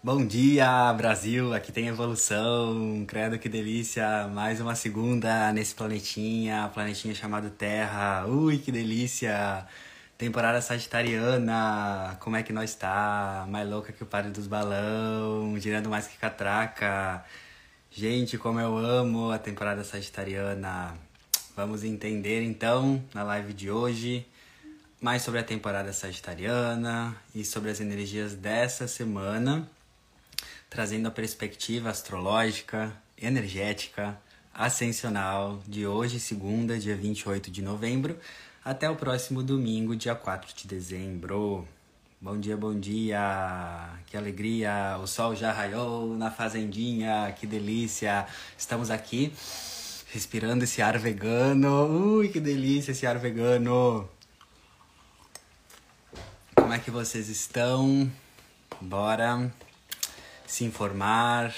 Bom dia, Brasil! Aqui tem evolução. Credo que delícia! Mais uma segunda nesse planetinha, planetinha chamado Terra. Ui, que delícia! Temporada sagitariana. Como é que nós tá? Mais louca que o padre dos balão, girando mais que catraca. Gente, como eu amo a temporada sagitariana. Vamos entender então na live de hoje mais sobre a temporada sagitariana e sobre as energias dessa semana, trazendo a perspectiva astrológica, energética, ascensional de hoje, segunda, dia 28 de novembro, até o próximo domingo, dia 4 de dezembro. Bom dia, bom dia! Que alegria! O sol já raiou na fazendinha, que delícia! Estamos aqui respirando esse ar vegano. Ui, que delícia esse ar vegano! Como é que vocês estão? Bora se informar.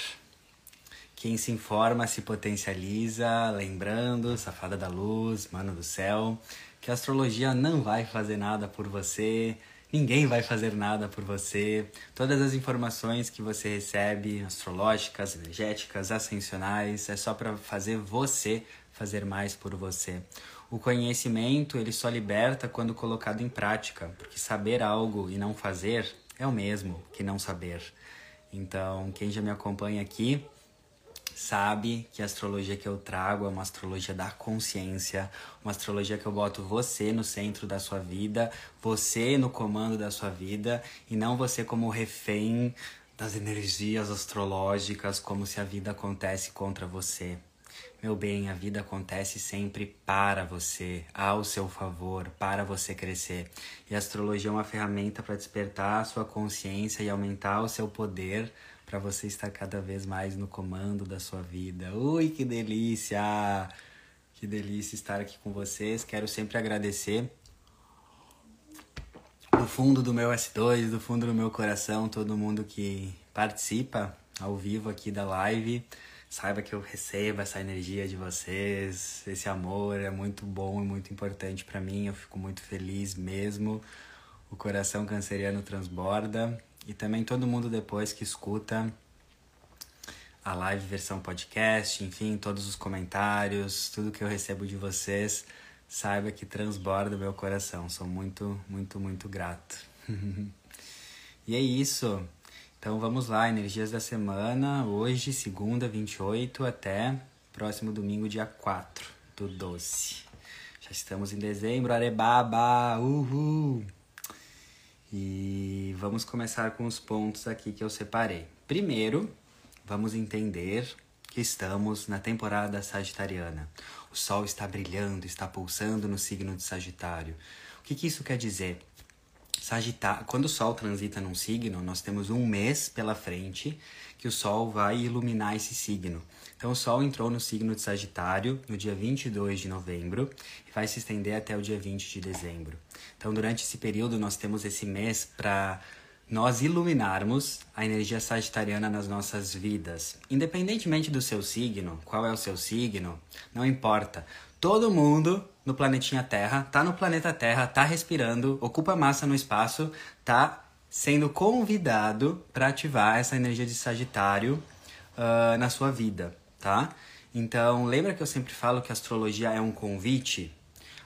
Quem se informa se potencializa. Lembrando, safada da luz, mano do céu, que a astrologia não vai fazer nada por você. Ninguém vai fazer nada por você. Todas as informações que você recebe, astrológicas, energéticas, ascensionais, é só para fazer você fazer mais por você. O conhecimento, ele só liberta quando colocado em prática, porque saber algo e não fazer é o mesmo que não saber. Então, quem já me acompanha aqui sabe que a astrologia que eu trago é uma astrologia da consciência, uma astrologia que eu boto você no centro da sua vida, você no comando da sua vida e não você como refém das energias astrológicas, como se a vida acontece contra você. Meu bem, a vida acontece sempre para você, ao seu favor, para você crescer. E a astrologia é uma ferramenta para despertar a sua consciência e aumentar o seu poder para você estar cada vez mais no comando da sua vida. Ui, que delícia! Que delícia estar aqui com vocês. Quero sempre agradecer do fundo do meu S2, do fundo do meu coração, todo mundo que participa ao vivo aqui da live. Saiba que eu recebo essa energia de vocês, esse amor é muito bom e muito importante para mim. Eu fico muito feliz mesmo. O coração canceriano transborda e também todo mundo depois que escuta a live versão podcast, enfim, todos os comentários, tudo que eu recebo de vocês, saiba que transborda meu coração. Sou muito, muito, muito grato. e é isso. Então vamos lá, energias da semana, hoje, segunda, 28, até próximo domingo, dia 4 do 12. Já estamos em dezembro, arebaba, uhul! E vamos começar com os pontos aqui que eu separei. Primeiro, vamos entender que estamos na temporada sagitariana. O sol está brilhando, está pulsando no signo de Sagitário. O que, que isso quer dizer? Sagitário, quando o Sol transita num signo, nós temos um mês pela frente que o Sol vai iluminar esse signo. Então, o Sol entrou no signo de Sagitário no dia 22 de novembro e vai se estender até o dia 20 de dezembro. Então, durante esse período, nós temos esse mês para nós iluminarmos a energia sagitariana nas nossas vidas. Independentemente do seu signo, qual é o seu signo, não importa. Todo mundo no planetinha Terra, tá no planeta Terra, tá respirando, ocupa massa no espaço, tá sendo convidado para ativar essa energia de Sagitário uh, na sua vida, tá? Então, lembra que eu sempre falo que astrologia é um convite?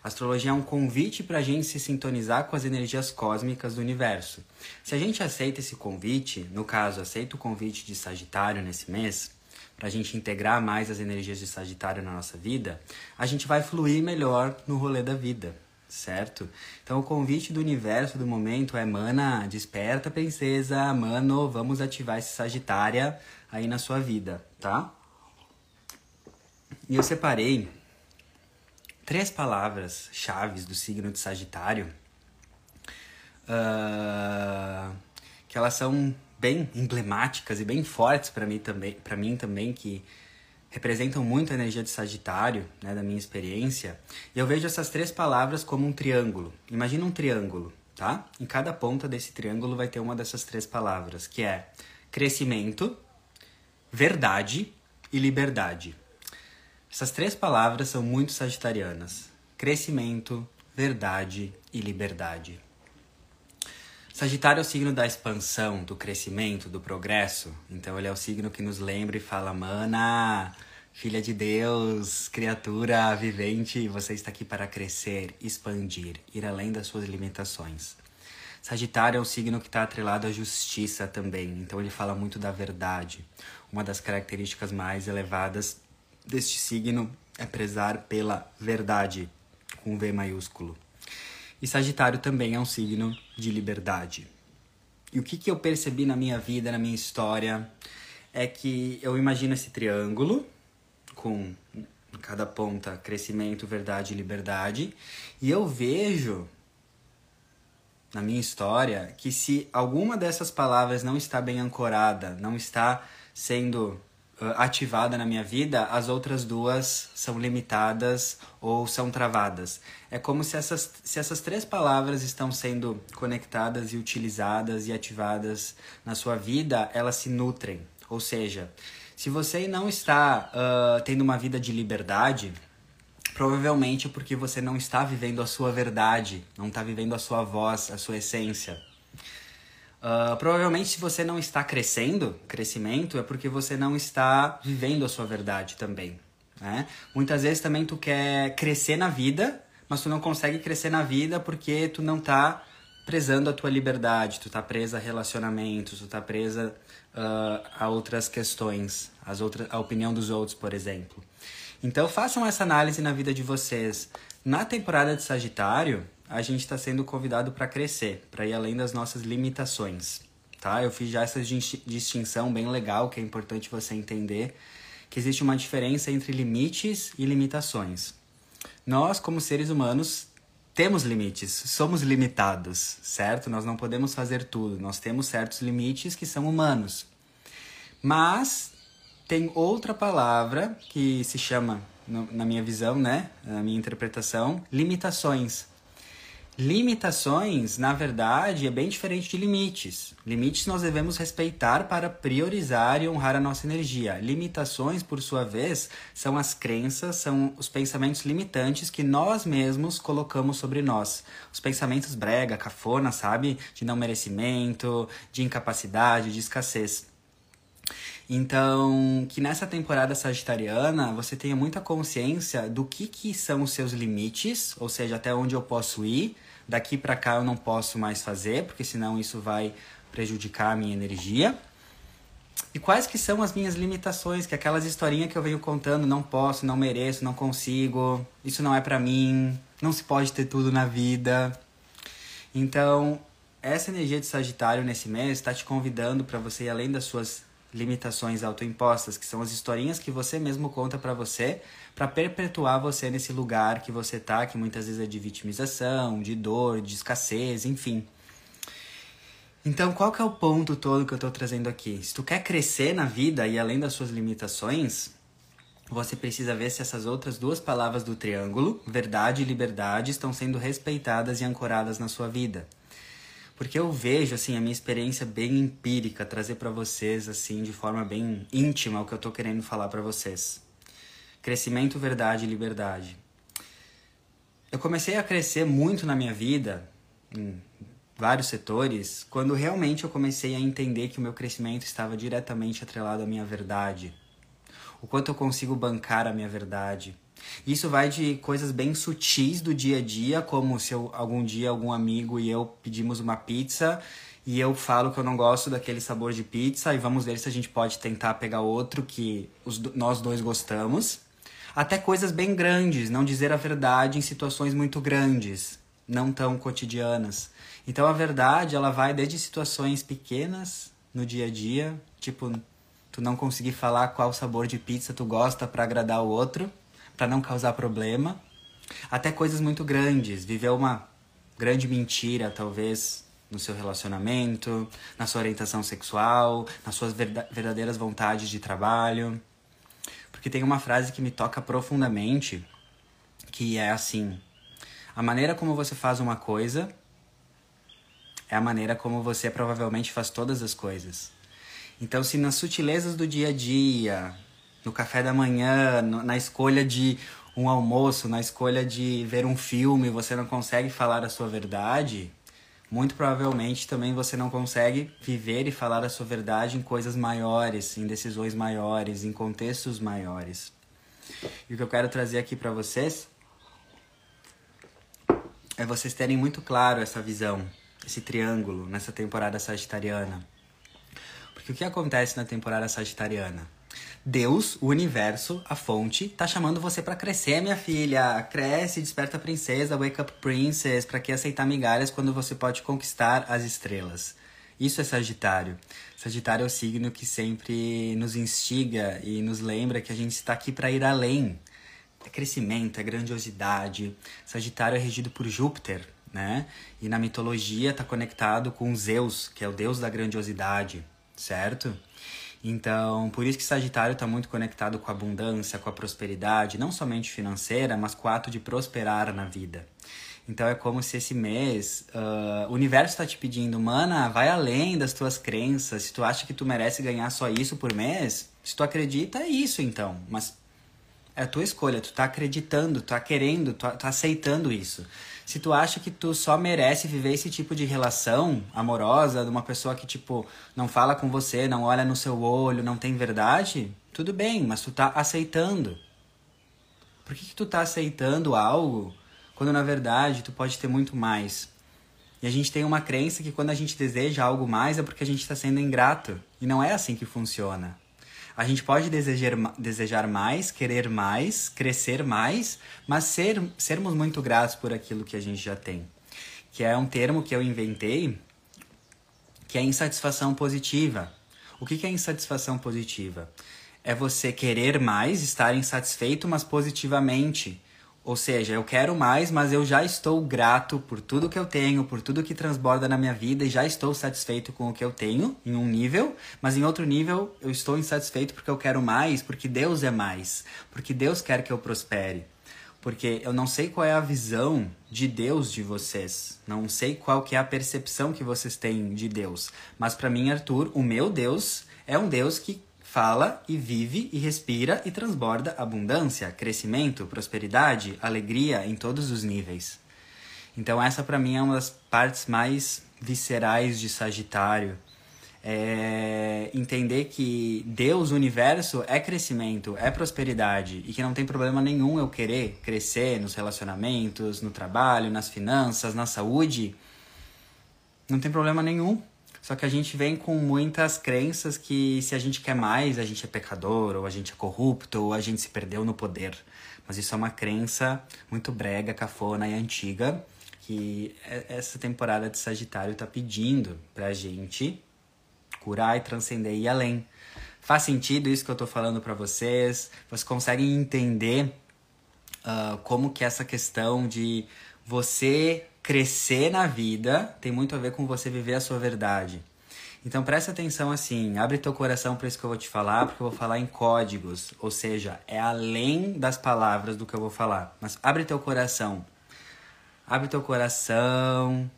A astrologia é um convite para a gente se sintonizar com as energias cósmicas do universo. Se a gente aceita esse convite, no caso, aceita o convite de Sagitário nesse mês, para a gente integrar mais as energias de Sagitário na nossa vida, a gente vai fluir melhor no rolê da vida, certo? Então o convite do universo do momento é, mana, desperta princesa, mano, vamos ativar esse Sagitária aí na sua vida, tá? E eu separei três palavras chaves do signo de Sagitário, uh, que elas são bem emblemáticas e bem fortes para mim também, para mim também que representam muito a energia de Sagitário, né, da minha experiência. E eu vejo essas três palavras como um triângulo. Imagina um triângulo, tá? Em cada ponta desse triângulo vai ter uma dessas três palavras, que é crescimento, verdade e liberdade. Essas três palavras são muito sagitarianas: crescimento, verdade e liberdade. Sagitário é o signo da expansão, do crescimento, do progresso. Então ele é o signo que nos lembra e fala: Mana, filha de Deus, criatura vivente, você está aqui para crescer, expandir, ir além das suas limitações. Sagitário é o signo que está atrelado à justiça também, então ele fala muito da verdade. Uma das características mais elevadas deste signo é prezar pela verdade, com V maiúsculo. E Sagitário também é um signo de liberdade. E o que, que eu percebi na minha vida, na minha história, é que eu imagino esse triângulo com cada ponta crescimento, verdade e liberdade, e eu vejo na minha história que se alguma dessas palavras não está bem ancorada, não está sendo ativada na minha vida, as outras duas são limitadas ou são travadas. É como se essas, se essas três palavras estão sendo conectadas e utilizadas e ativadas na sua vida, elas se nutrem. Ou seja, se você não está uh, tendo uma vida de liberdade, provavelmente porque você não está vivendo a sua verdade, não está vivendo a sua voz, a sua essência. Uh, provavelmente, se você não está crescendo, crescimento, é porque você não está vivendo a sua verdade também. Né? Muitas vezes também tu quer crescer na vida, mas tu não consegue crescer na vida porque tu não está prezando a tua liberdade, tu tá presa a relacionamentos, tu tá presa uh, a outras questões, as outras, a opinião dos outros, por exemplo. Então façam essa análise na vida de vocês. Na temporada de Sagitário, a gente está sendo convidado para crescer, para ir além das nossas limitações, tá? Eu fiz já essa distinção bem legal, que é importante você entender que existe uma diferença entre limites e limitações. Nós, como seres humanos, temos limites, somos limitados, certo? Nós não podemos fazer tudo, nós temos certos limites que são humanos. Mas tem outra palavra que se chama, na minha visão, né, na minha interpretação, limitações. Limitações, na verdade, é bem diferente de limites. Limites nós devemos respeitar para priorizar e honrar a nossa energia. Limitações, por sua vez, são as crenças, são os pensamentos limitantes que nós mesmos colocamos sobre nós. Os pensamentos brega, cafona, sabe? De não merecimento, de incapacidade, de escassez. Então, que nessa temporada sagitariana você tenha muita consciência do que, que são os seus limites, ou seja, até onde eu posso ir, daqui para cá eu não posso mais fazer, porque senão isso vai prejudicar a minha energia. E quais que são as minhas limitações, que é aquelas historinhas que eu venho contando, não posso, não mereço, não consigo, isso não é para mim, não se pode ter tudo na vida. Então, essa energia de Sagitário nesse mês está te convidando para você ir além das suas limitações autoimpostas, que são as historinhas que você mesmo conta para você, para perpetuar você nesse lugar que você tá, que muitas vezes é de vitimização, de dor, de escassez, enfim. Então, qual que é o ponto todo que eu tô trazendo aqui? Se tu quer crescer na vida e além das suas limitações, você precisa ver se essas outras duas palavras do triângulo, verdade e liberdade, estão sendo respeitadas e ancoradas na sua vida. Porque eu vejo, assim, a minha experiência bem empírica, trazer para vocês, assim, de forma bem íntima o que eu tô querendo falar para vocês. Crescimento, verdade e liberdade. Eu comecei a crescer muito na minha vida, em vários setores, quando realmente eu comecei a entender que o meu crescimento estava diretamente atrelado à minha verdade. O quanto eu consigo bancar a minha verdade isso vai de coisas bem sutis do dia a dia, como se eu, algum dia algum amigo e eu pedimos uma pizza e eu falo que eu não gosto daquele sabor de pizza e vamos ver se a gente pode tentar pegar outro que os, nós dois gostamos. Até coisas bem grandes, não dizer a verdade em situações muito grandes, não tão cotidianas. Então a verdade, ela vai desde situações pequenas no dia a dia, tipo tu não conseguir falar qual sabor de pizza tu gosta para agradar o outro para não causar problema, até coisas muito grandes, viver uma grande mentira, talvez no seu relacionamento, na sua orientação sexual, nas suas verdadeiras vontades de trabalho. Porque tem uma frase que me toca profundamente, que é assim: a maneira como você faz uma coisa é a maneira como você provavelmente faz todas as coisas. Então, se nas sutilezas do dia a dia, no café da manhã, no, na escolha de um almoço, na escolha de ver um filme, você não consegue falar a sua verdade, muito provavelmente também você não consegue viver e falar a sua verdade em coisas maiores, em decisões maiores, em contextos maiores. E o que eu quero trazer aqui para vocês é vocês terem muito claro essa visão, esse triângulo nessa temporada sagitariana. Porque o que acontece na temporada sagitariana? Deus, o universo, a fonte, tá chamando você para crescer, minha filha. Cresce, desperta princesa, wake up princess. Para que aceitar migalhas quando você pode conquistar as estrelas? Isso é Sagitário. Sagitário é o signo que sempre nos instiga e nos lembra que a gente está aqui para ir além. É crescimento, é grandiosidade. Sagitário é regido por Júpiter, né? E na mitologia está conectado com Zeus, que é o deus da grandiosidade, certo? Então, por isso que Sagitário está muito conectado com a abundância, com a prosperidade, não somente financeira, mas com o ato de prosperar na vida. Então é como se esse mês uh, o universo está te pedindo, mana, vai além das tuas crenças. Se tu acha que tu merece ganhar só isso por mês, se tu acredita, é isso então. Mas é a tua escolha, tu tá acreditando, tu tá querendo, tu tá aceitando isso. Se tu acha que tu só merece viver esse tipo de relação amorosa de uma pessoa que, tipo, não fala com você, não olha no seu olho, não tem verdade, tudo bem, mas tu tá aceitando. Por que, que tu tá aceitando algo quando na verdade tu pode ter muito mais? E a gente tem uma crença que quando a gente deseja algo mais é porque a gente está sendo ingrato. E não é assim que funciona. A gente pode desejar, desejar mais, querer mais, crescer mais, mas ser, sermos muito gratos por aquilo que a gente já tem. Que é um termo que eu inventei, que é insatisfação positiva. O que é insatisfação positiva? É você querer mais, estar insatisfeito, mas positivamente. Ou seja, eu quero mais, mas eu já estou grato por tudo que eu tenho, por tudo que transborda na minha vida e já estou satisfeito com o que eu tenho em um nível, mas em outro nível eu estou insatisfeito porque eu quero mais, porque Deus é mais, porque Deus quer que eu prospere. Porque eu não sei qual é a visão de Deus de vocês, não sei qual que é a percepção que vocês têm de Deus, mas para mim, Arthur, o meu Deus é um Deus que fala e vive e respira e transborda abundância, crescimento, prosperidade, alegria em todos os níveis. Então essa para mim é uma das partes mais viscerais de Sagitário. É entender que Deus, o universo, é crescimento, é prosperidade e que não tem problema nenhum eu querer crescer nos relacionamentos, no trabalho, nas finanças, na saúde. Não tem problema nenhum. Só que a gente vem com muitas crenças que se a gente quer mais, a gente é pecador, ou a gente é corrupto, ou a gente se perdeu no poder. Mas isso é uma crença muito brega, cafona e antiga que essa temporada de Sagitário está pedindo pra gente curar e transcender e ir além. Faz sentido isso que eu estou falando para vocês? Vocês conseguem entender uh, como que essa questão de você crescer na vida tem muito a ver com você viver a sua verdade. Então presta atenção assim, abre teu coração para isso que eu vou te falar, porque eu vou falar em códigos, ou seja, é além das palavras do que eu vou falar. Mas abre teu coração. Abre teu coração.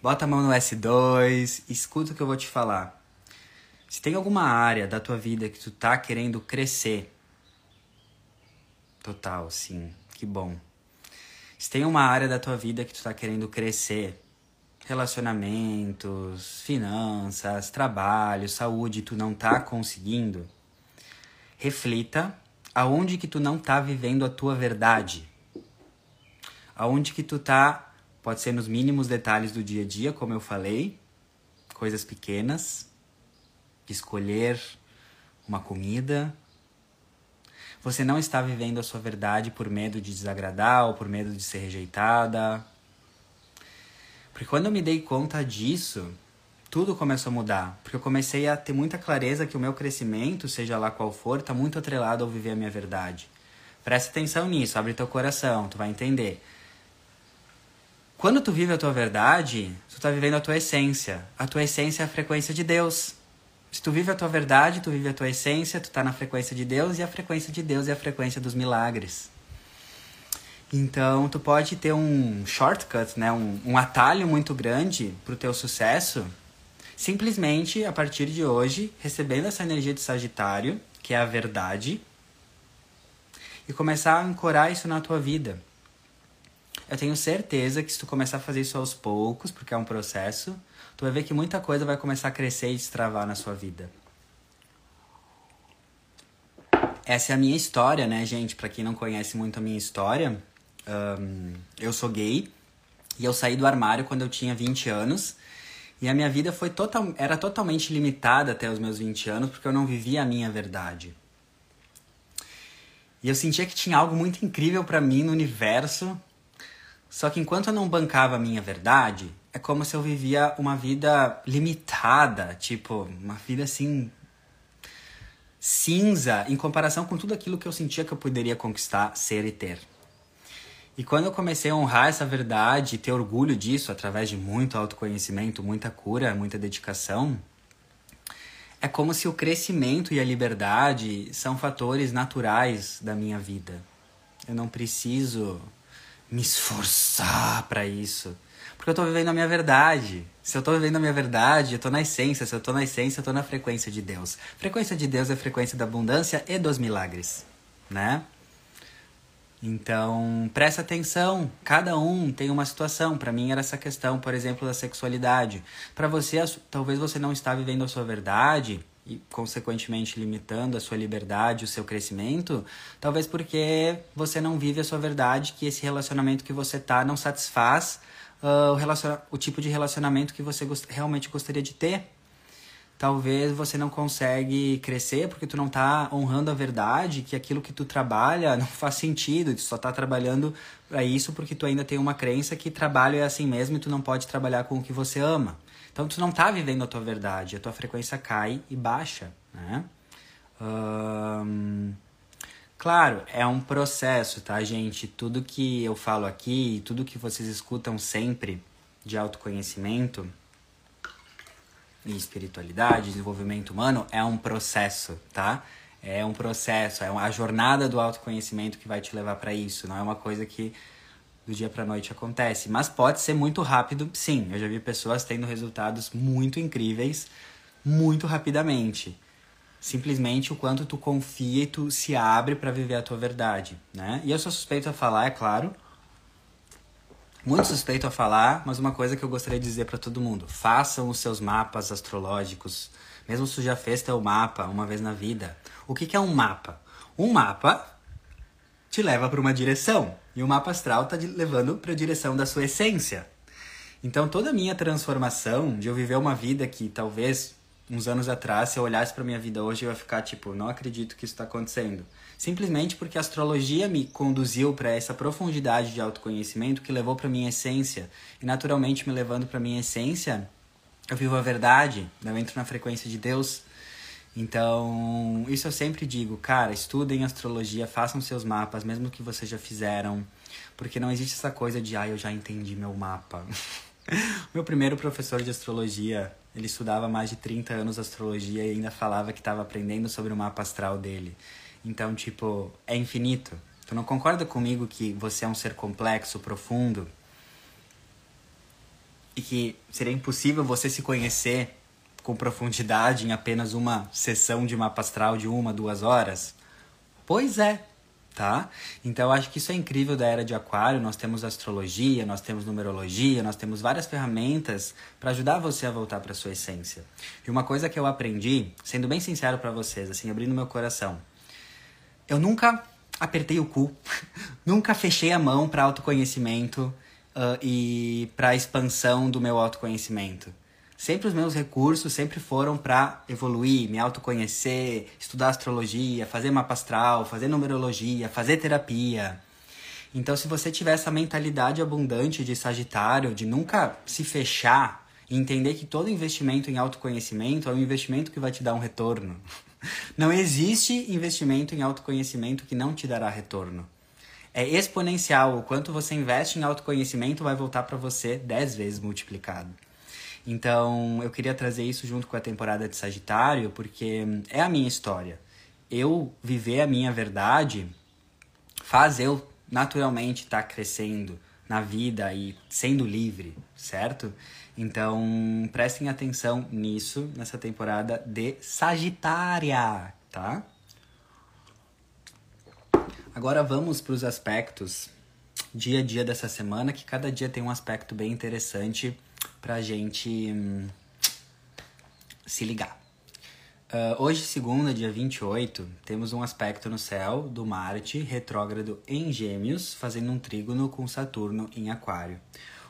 Bota a mão no S2, escuta o que eu vou te falar. Se tem alguma área da tua vida que tu tá querendo crescer, total, sim, que bom. Se tem uma área da tua vida que tu tá querendo crescer, relacionamentos, finanças, trabalho, saúde, tu não tá conseguindo, reflita aonde que tu não tá vivendo a tua verdade. Aonde que tu tá, pode ser nos mínimos detalhes do dia a dia, como eu falei, coisas pequenas, escolher uma comida, você não está vivendo a sua verdade por medo de desagradar ou por medo de ser rejeitada. Porque quando eu me dei conta disso, tudo começou a mudar. Porque eu comecei a ter muita clareza que o meu crescimento, seja lá qual for, está muito atrelado ao viver a minha verdade. Presta atenção nisso, abre teu coração, tu vai entender. Quando tu vive a tua verdade, tu está vivendo a tua essência. A tua essência é a frequência de Deus. Se tu vive a tua verdade, tu vive a tua essência, tu tá na frequência de Deus e a frequência de Deus é a frequência dos milagres. Então, tu pode ter um shortcut, né, um, um atalho muito grande pro teu sucesso, simplesmente a partir de hoje, recebendo essa energia de Sagitário, que é a verdade, e começar a ancorar isso na tua vida. Eu tenho certeza que se tu começar a fazer isso aos poucos, porque é um processo, tu vai ver que muita coisa vai começar a crescer e destravar na sua vida. Essa é a minha história, né, gente? Para quem não conhece muito a minha história, um, eu sou gay e eu saí do armário quando eu tinha 20 anos. E a minha vida foi total, era totalmente limitada até os meus 20 anos, porque eu não vivia a minha verdade. E eu sentia que tinha algo muito incrível para mim no universo. Só que enquanto eu não bancava a minha verdade, é como se eu vivia uma vida limitada, tipo, uma vida assim cinza em comparação com tudo aquilo que eu sentia que eu poderia conquistar, ser e ter. E quando eu comecei a honrar essa verdade ter orgulho disso através de muito autoconhecimento, muita cura, muita dedicação, é como se o crescimento e a liberdade são fatores naturais da minha vida. Eu não preciso me esforçar para isso, porque eu tô vivendo a minha verdade. Se eu tô vivendo a minha verdade, eu tô na essência. Se eu tô na essência, eu tô na frequência de Deus. Frequência de Deus é a frequência da abundância e dos milagres, né? Então, presta atenção, cada um tem uma situação. Para mim era essa questão, por exemplo, da sexualidade. Para você, talvez você não está vivendo a sua verdade e consequentemente limitando a sua liberdade, o seu crescimento, talvez porque você não vive a sua verdade, que esse relacionamento que você tá não satisfaz uh, o, relaciona o tipo de relacionamento que você gost realmente gostaria de ter talvez você não consegue crescer porque tu não tá honrando a verdade, que aquilo que tu trabalha não faz sentido, tu só tá trabalhando para isso porque tu ainda tem uma crença que trabalho é assim mesmo e tu não pode trabalhar com o que você ama. Então tu não tá vivendo a tua verdade, a tua frequência cai e baixa, né? Um... Claro, é um processo, tá, gente? Tudo que eu falo aqui, tudo que vocês escutam sempre de autoconhecimento, e espiritualidade, desenvolvimento humano é um processo, tá? É um processo, é a jornada do autoconhecimento que vai te levar para isso, não é uma coisa que do dia para noite acontece, mas pode ser muito rápido, sim. Eu já vi pessoas tendo resultados muito incríveis muito rapidamente. Simplesmente o quanto tu confia e tu se abre para viver a tua verdade, né? E eu sou suspeito a falar, é claro, muito suspeito a falar, mas uma coisa que eu gostaria de dizer para todo mundo: façam os seus mapas astrológicos. Mesmo se já fez teu mapa uma vez na vida. O que, que é um mapa? Um mapa te leva para uma direção e o mapa astral está levando para a direção da sua essência. Então toda a minha transformação de eu viver uma vida que talvez uns anos atrás, se eu olhasse para minha vida hoje, eu ia ficar tipo, não acredito que isso está acontecendo simplesmente porque a astrologia me conduziu para essa profundidade de autoconhecimento que levou para minha essência e naturalmente me levando para minha essência, eu vivo a verdade, eu entro na frequência de Deus. Então, isso eu sempre digo, cara, estudem astrologia, façam seus mapas, mesmo que vocês já fizeram, porque não existe essa coisa de, ah, eu já entendi meu mapa. meu primeiro professor de astrologia, ele estudava mais de 30 anos astrologia e ainda falava que estava aprendendo sobre o mapa astral dele. Então, tipo, é infinito. Tu não concorda comigo que você é um ser complexo, profundo? E que seria impossível você se conhecer com profundidade em apenas uma sessão de mapa astral de uma, duas horas? Pois é, tá? Então eu acho que isso é incrível da era de Aquário. Nós temos astrologia, nós temos numerologia, nós temos várias ferramentas para ajudar você a voltar para sua essência. E uma coisa que eu aprendi, sendo bem sincero para vocês, assim, abrindo meu coração, eu nunca apertei o cu, nunca fechei a mão para autoconhecimento uh, e para expansão do meu autoconhecimento. Sempre os meus recursos sempre foram para evoluir, me autoconhecer, estudar astrologia, fazer mapa astral, fazer numerologia, fazer terapia. Então, se você tiver essa mentalidade abundante de Sagitário, de nunca se fechar e entender que todo investimento em autoconhecimento é um investimento que vai te dar um retorno. Não existe investimento em autoconhecimento que não te dará retorno. É exponencial. O quanto você investe em autoconhecimento vai voltar para você 10 vezes multiplicado. Então, eu queria trazer isso junto com a temporada de Sagitário, porque é a minha história. Eu viver a minha verdade faz eu naturalmente estar tá crescendo na vida e sendo livre, certo? Então, prestem atenção nisso nessa temporada de Sagitária, tá? Agora vamos para os aspectos dia a dia dessa semana, que cada dia tem um aspecto bem interessante pra gente hum, se ligar. Uh, hoje, segunda, dia 28, temos um aspecto no céu do Marte retrógrado em Gêmeos, fazendo um trígono com Saturno em Aquário.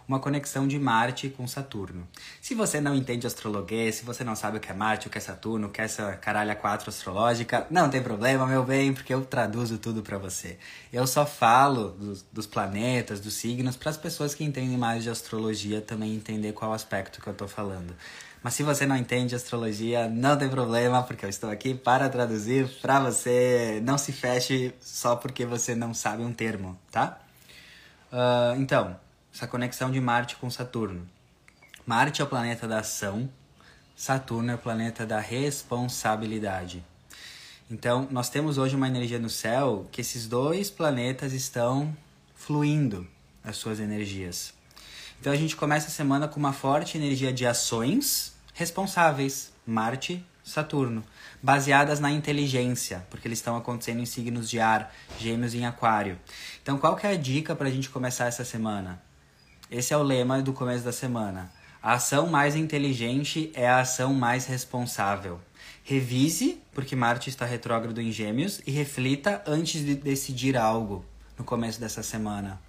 Uma conexão de Marte com Saturno. Se você não entende astrologia, se você não sabe o que é Marte, o que é Saturno, o que é essa caralha 4 astrológica, não tem problema, meu bem, porque eu traduzo tudo para você. Eu só falo dos, dos planetas, dos signos, para as pessoas que entendem mais de astrologia também entender qual aspecto que eu tô falando. Mas se você não entende astrologia, não tem problema, porque eu estou aqui para traduzir para você. Não se feche só porque você não sabe um termo, tá? Uh, então, essa conexão de Marte com Saturno. Marte é o planeta da ação, Saturno é o planeta da responsabilidade. Então, nós temos hoje uma energia no céu que esses dois planetas estão fluindo as suas energias. Então a gente começa a semana com uma forte energia de ações responsáveis, Marte, Saturno, baseadas na inteligência, porque eles estão acontecendo em signos de ar, Gêmeos em Aquário. Então qual que é a dica para a gente começar essa semana? Esse é o lema do começo da semana. A ação mais inteligente é a ação mais responsável. Revise, porque Marte está retrógrado em Gêmeos, e reflita antes de decidir algo no começo dessa semana.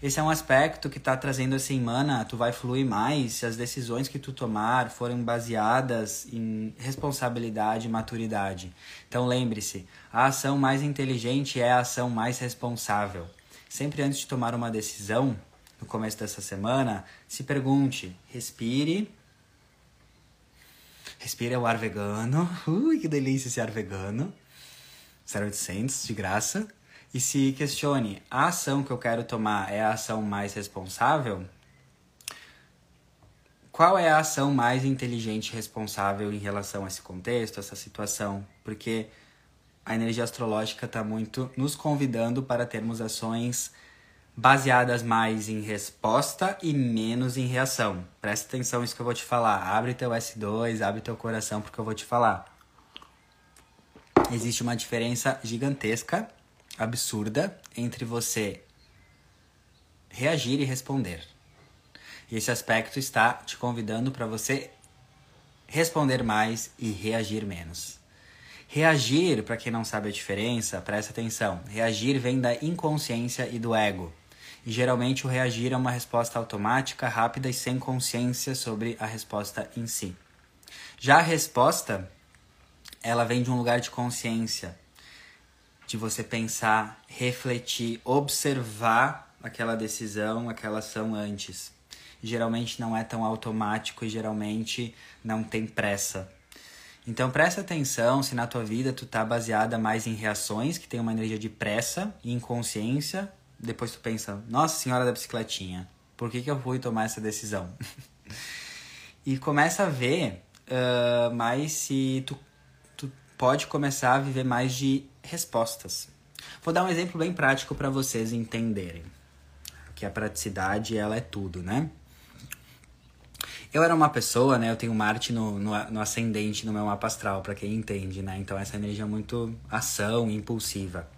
Esse é um aspecto que está trazendo assim, mana, tu vai fluir mais se as decisões que tu tomar forem baseadas em responsabilidade e maturidade. Então lembre-se, a ação mais inteligente é a ação mais responsável. Sempre antes de tomar uma decisão, no começo dessa semana, se pergunte, respire. Respire o ar vegano. Ui, que delícia esse ar vegano. 0800 de graça e se questione: a ação que eu quero tomar é a ação mais responsável? Qual é a ação mais inteligente e responsável em relação a esse contexto, a essa situação? Porque a energia astrológica está muito nos convidando para termos ações baseadas mais em resposta e menos em reação. Presta atenção nisso que eu vou te falar. Abre teu S2, abre teu coração porque eu vou te falar. Existe uma diferença gigantesca absurda entre você reagir e responder. E esse aspecto está te convidando para você responder mais e reagir menos. Reagir, para quem não sabe a diferença, presta atenção. Reagir vem da inconsciência e do ego. E geralmente o reagir é uma resposta automática, rápida e sem consciência sobre a resposta em si. Já a resposta, ela vem de um lugar de consciência, de você pensar, refletir, observar aquela decisão, aquela ação antes. Geralmente não é tão automático e geralmente não tem pressa. Então presta atenção se na tua vida tu tá baseada mais em reações, que tem uma energia de pressa e inconsciência. Depois tu pensa, nossa senhora da bicicletinha, por que, que eu fui tomar essa decisão? e começa a ver uh, mais se tu, tu pode começar a viver mais de respostas. Vou dar um exemplo bem prático para vocês entenderem. Que a praticidade, ela é tudo, né? Eu era uma pessoa, né? Eu tenho Marte no, no, no ascendente no meu mapa astral, para quem entende, né? Então essa energia é muito ação, impulsiva.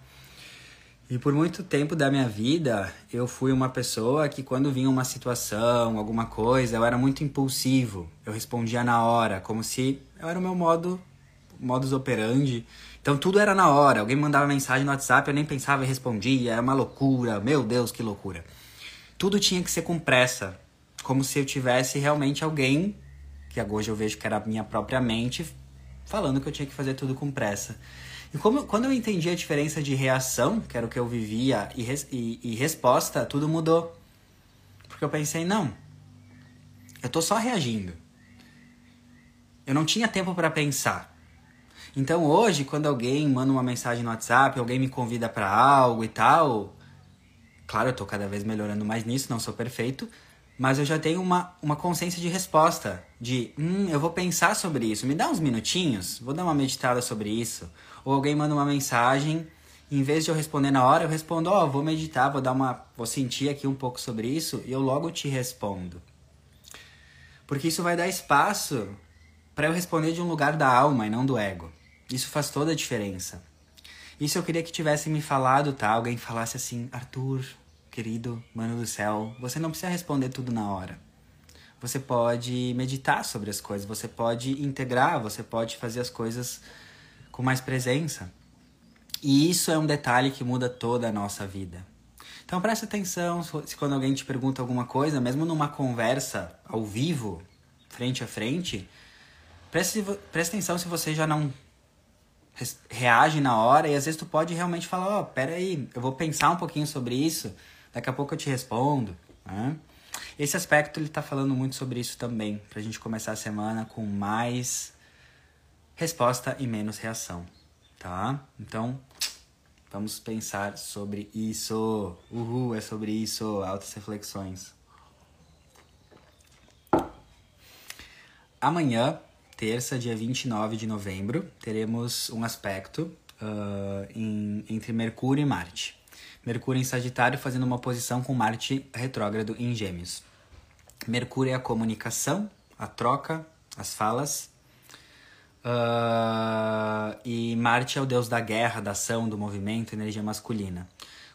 E por muito tempo da minha vida, eu fui uma pessoa que quando vinha uma situação, alguma coisa, eu era muito impulsivo. Eu respondia na hora, como se eu era o meu modo modus operandi. Então tudo era na hora. Alguém mandava mensagem no WhatsApp, eu nem pensava e respondia. Era uma loucura. Meu Deus, que loucura. Tudo tinha que ser com pressa. Como se eu tivesse realmente alguém, que hoje eu vejo que era a minha própria mente, falando que eu tinha que fazer tudo com pressa. E como, quando eu entendi a diferença de reação, que era o que eu vivia, e, res, e, e resposta, tudo mudou. Porque eu pensei, não, eu tô só reagindo. Eu não tinha tempo para pensar. Então hoje, quando alguém manda uma mensagem no WhatsApp, alguém me convida para algo e tal, claro, eu tô cada vez melhorando mais nisso, não sou perfeito, mas eu já tenho uma, uma consciência de resposta, de, hum, eu vou pensar sobre isso, me dá uns minutinhos, vou dar uma meditada sobre isso. Ou alguém manda uma mensagem, em vez de eu responder na hora, eu respondo, ó, oh, vou meditar, vou dar uma, vou sentir aqui um pouco sobre isso e eu logo te respondo. Porque isso vai dar espaço para eu responder de um lugar da alma e não do ego. Isso faz toda a diferença. Isso eu queria que tivesse me falado, tá? Alguém falasse assim, Arthur, querido mano do céu, você não precisa responder tudo na hora. Você pode meditar sobre as coisas, você pode integrar, você pode fazer as coisas com mais presença. E isso é um detalhe que muda toda a nossa vida. Então preste atenção se quando alguém te pergunta alguma coisa, mesmo numa conversa ao vivo, frente a frente, preste, preste atenção se você já não reage na hora e às vezes tu pode realmente falar, ó, oh, peraí, eu vou pensar um pouquinho sobre isso, daqui a pouco eu te respondo. Né? Esse aspecto ele tá falando muito sobre isso também, pra gente começar a semana com mais resposta e menos reação, tá? Então, vamos pensar sobre isso. Uhul, é sobre isso, altas reflexões. Amanhã, terça, dia 29 de novembro, teremos um aspecto uh, em, entre Mercúrio e Marte. Mercúrio em Sagitário fazendo uma oposição com Marte retrógrado em Gêmeos. Mercúrio é a comunicação, a troca, as falas. Uh, e Marte é o deus da guerra, da ação, do movimento, energia masculina.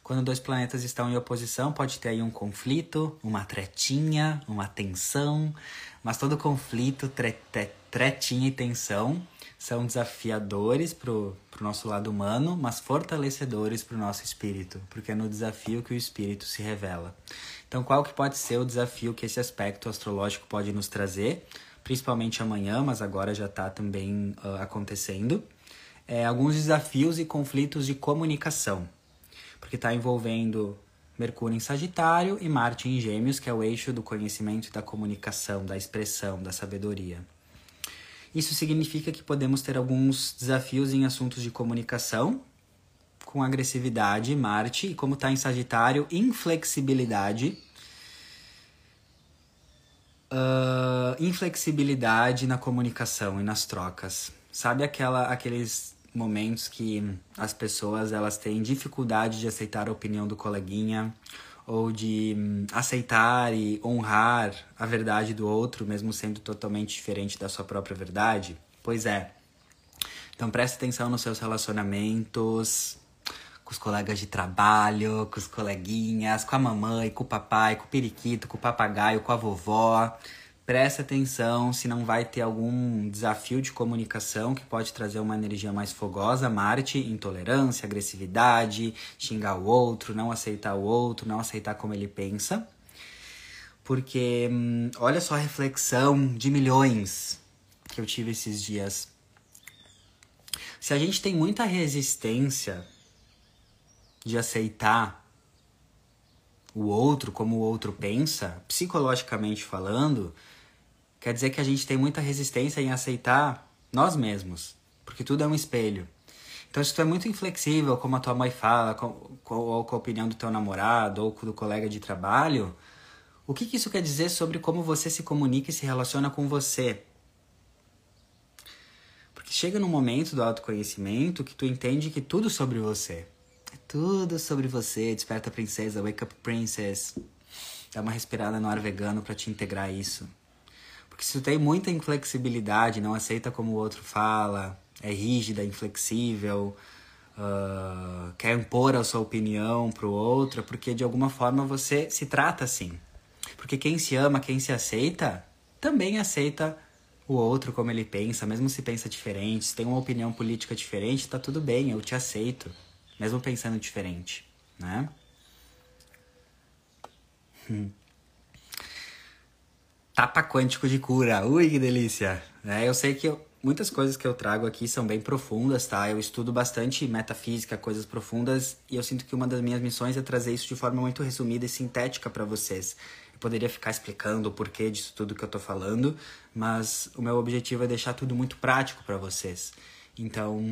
Quando dois planetas estão em oposição, pode ter aí um conflito, uma tretinha, uma tensão, mas todo conflito, tre tre tretinha e tensão são desafiadores pro, pro nosso lado humano, mas fortalecedores pro nosso espírito, porque é no desafio que o espírito se revela. Então, qual que pode ser o desafio que esse aspecto astrológico pode nos trazer, principalmente amanhã, mas agora já está também uh, acontecendo? É, alguns desafios e conflitos de comunicação, porque está envolvendo Mercúrio em Sagitário e Marte em Gêmeos, que é o eixo do conhecimento da comunicação, da expressão, da sabedoria. Isso significa que podemos ter alguns desafios em assuntos de comunicação, com agressividade, Marte, e como está em Sagitário, inflexibilidade. Uh, inflexibilidade na comunicação e nas trocas. Sabe aquela, aqueles momentos que as pessoas elas têm dificuldade de aceitar a opinião do coleguinha ou de hum, aceitar e honrar a verdade do outro, mesmo sendo totalmente diferente da sua própria verdade? Pois é. Então preste atenção nos seus relacionamentos, com os colegas de trabalho, com os coleguinhas, com a mamãe, com o papai, com o periquito, com o papagaio, com a vovó. Preste atenção se não vai ter algum desafio de comunicação que pode trazer uma energia mais fogosa, Marte, intolerância, agressividade, xingar o outro, não aceitar o outro, não aceitar como ele pensa. Porque hum, olha só a reflexão de milhões que eu tive esses dias. Se a gente tem muita resistência de aceitar o outro como o outro pensa, psicologicamente falando, quer dizer que a gente tem muita resistência em aceitar nós mesmos, porque tudo é um espelho. Então, se tu é muito inflexível, como a tua mãe fala, com, ou com a opinião do teu namorado, ou do colega de trabalho, o que, que isso quer dizer sobre como você se comunica e se relaciona com você? Porque chega num momento do autoconhecimento que tu entende que tudo sobre você. Tudo sobre você. Desperta princesa, wake up princess. Dá uma respirada no ar vegano para te integrar isso. Porque se tu tem muita inflexibilidade, não aceita como o outro fala, é rígida, inflexível, uh, quer impor a sua opinião pro outro, é porque de alguma forma você se trata assim. Porque quem se ama, quem se aceita, também aceita o outro como ele pensa, mesmo se pensa diferente, se tem uma opinião política diferente, tá tudo bem, eu te aceito, mesmo pensando diferente, né? Hum. Tapa quântico de cura. Ui, que delícia! É, eu sei que eu, muitas coisas que eu trago aqui são bem profundas, tá? Eu estudo bastante metafísica, coisas profundas, e eu sinto que uma das minhas missões é trazer isso de forma muito resumida e sintética para vocês. Eu poderia ficar explicando o porquê disso tudo que eu tô falando, mas o meu objetivo é deixar tudo muito prático para vocês. Então,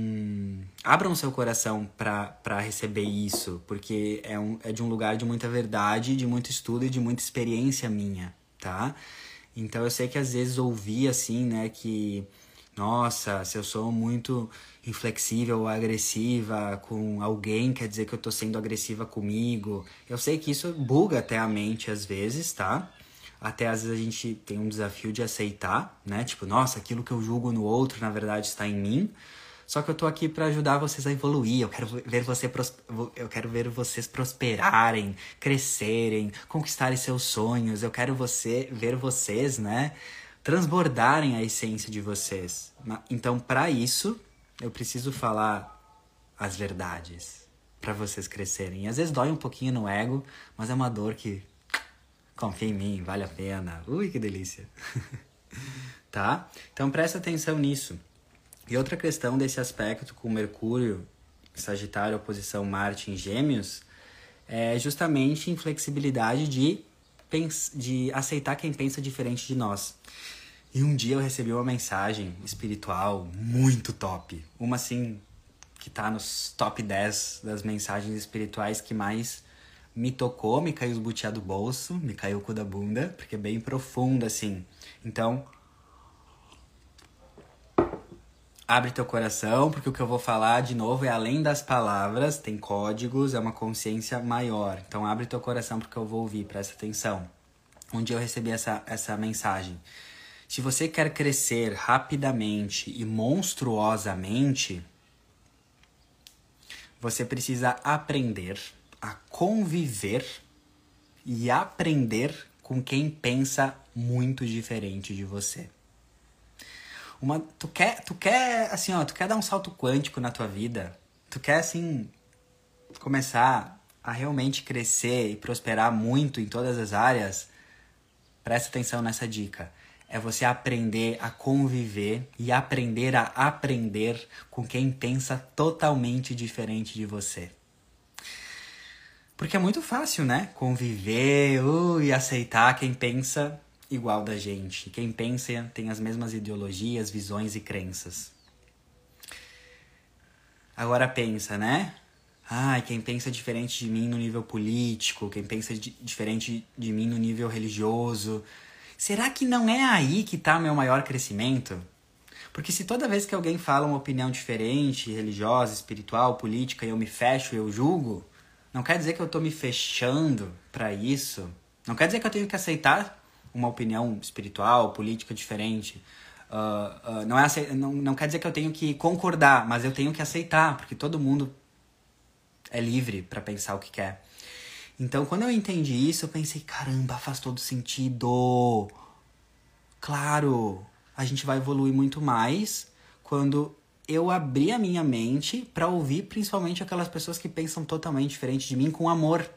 abram seu coração para receber isso, porque é, um, é de um lugar de muita verdade, de muito estudo e de muita experiência minha, tá? Então eu sei que às vezes ouvi assim, né, que nossa, se eu sou muito inflexível ou agressiva com alguém, quer dizer que eu tô sendo agressiva comigo. Eu sei que isso buga até a mente às vezes, tá? Até às vezes a gente tem um desafio de aceitar, né? Tipo, nossa, aquilo que eu julgo no outro, na verdade, está em mim. Só que eu tô aqui para ajudar vocês a evoluir. Eu quero ver você eu quero ver vocês prosperarem, crescerem, conquistarem seus sonhos. Eu quero você ver vocês, né, transbordarem a essência de vocês. Então, para isso, eu preciso falar as verdades para vocês crescerem. E às vezes dói um pouquinho no ego, mas é uma dor que confia em mim, vale a pena. Ui, que delícia. tá? Então presta atenção nisso. E outra questão desse aspecto com Mercúrio, Sagitário, oposição Marte em Gêmeos, é justamente inflexibilidade de, de aceitar quem pensa diferente de nós. E um dia eu recebi uma mensagem espiritual muito top. Uma assim, que tá nos top 10 das mensagens espirituais que mais me tocou, me caiu os butiá do bolso, me caiu o cu da bunda, porque é bem profundo assim. Então, abre teu coração, porque o que eu vou falar de novo é além das palavras, tem códigos, é uma consciência maior. Então abre teu coração porque eu vou ouvir, presta atenção. Um eu recebi essa, essa mensagem. Se você quer crescer rapidamente e monstruosamente, você precisa aprender a conviver e aprender com quem pensa muito diferente de você. Uma tu quer tu quer assim ó tu quer dar um salto quântico na tua vida? Tu quer assim começar a realmente crescer e prosperar muito em todas as áreas? Presta atenção nessa dica. É você aprender a conviver e aprender a aprender com quem pensa totalmente diferente de você porque é muito fácil né conviver uh, e aceitar quem pensa igual da gente. Quem pensa tem as mesmas ideologias, visões e crenças. Agora pensa, né? Ai, quem pensa diferente de mim no nível político, quem pensa di diferente de mim no nível religioso. Será que não é aí que está meu maior crescimento? Porque se toda vez que alguém fala uma opinião diferente, religiosa, espiritual, política, eu me fecho, eu julgo, não quer dizer que eu estou me fechando para isso. Não quer dizer que eu tenho que aceitar uma opinião espiritual, política diferente. Uh, uh, não, é não, não quer dizer que eu tenho que concordar, mas eu tenho que aceitar, porque todo mundo é livre para pensar o que quer. Então, quando eu entendi isso, eu pensei: caramba, faz todo sentido. Claro, a gente vai evoluir muito mais quando eu abrir a minha mente para ouvir principalmente aquelas pessoas que pensam totalmente diferente de mim com amor.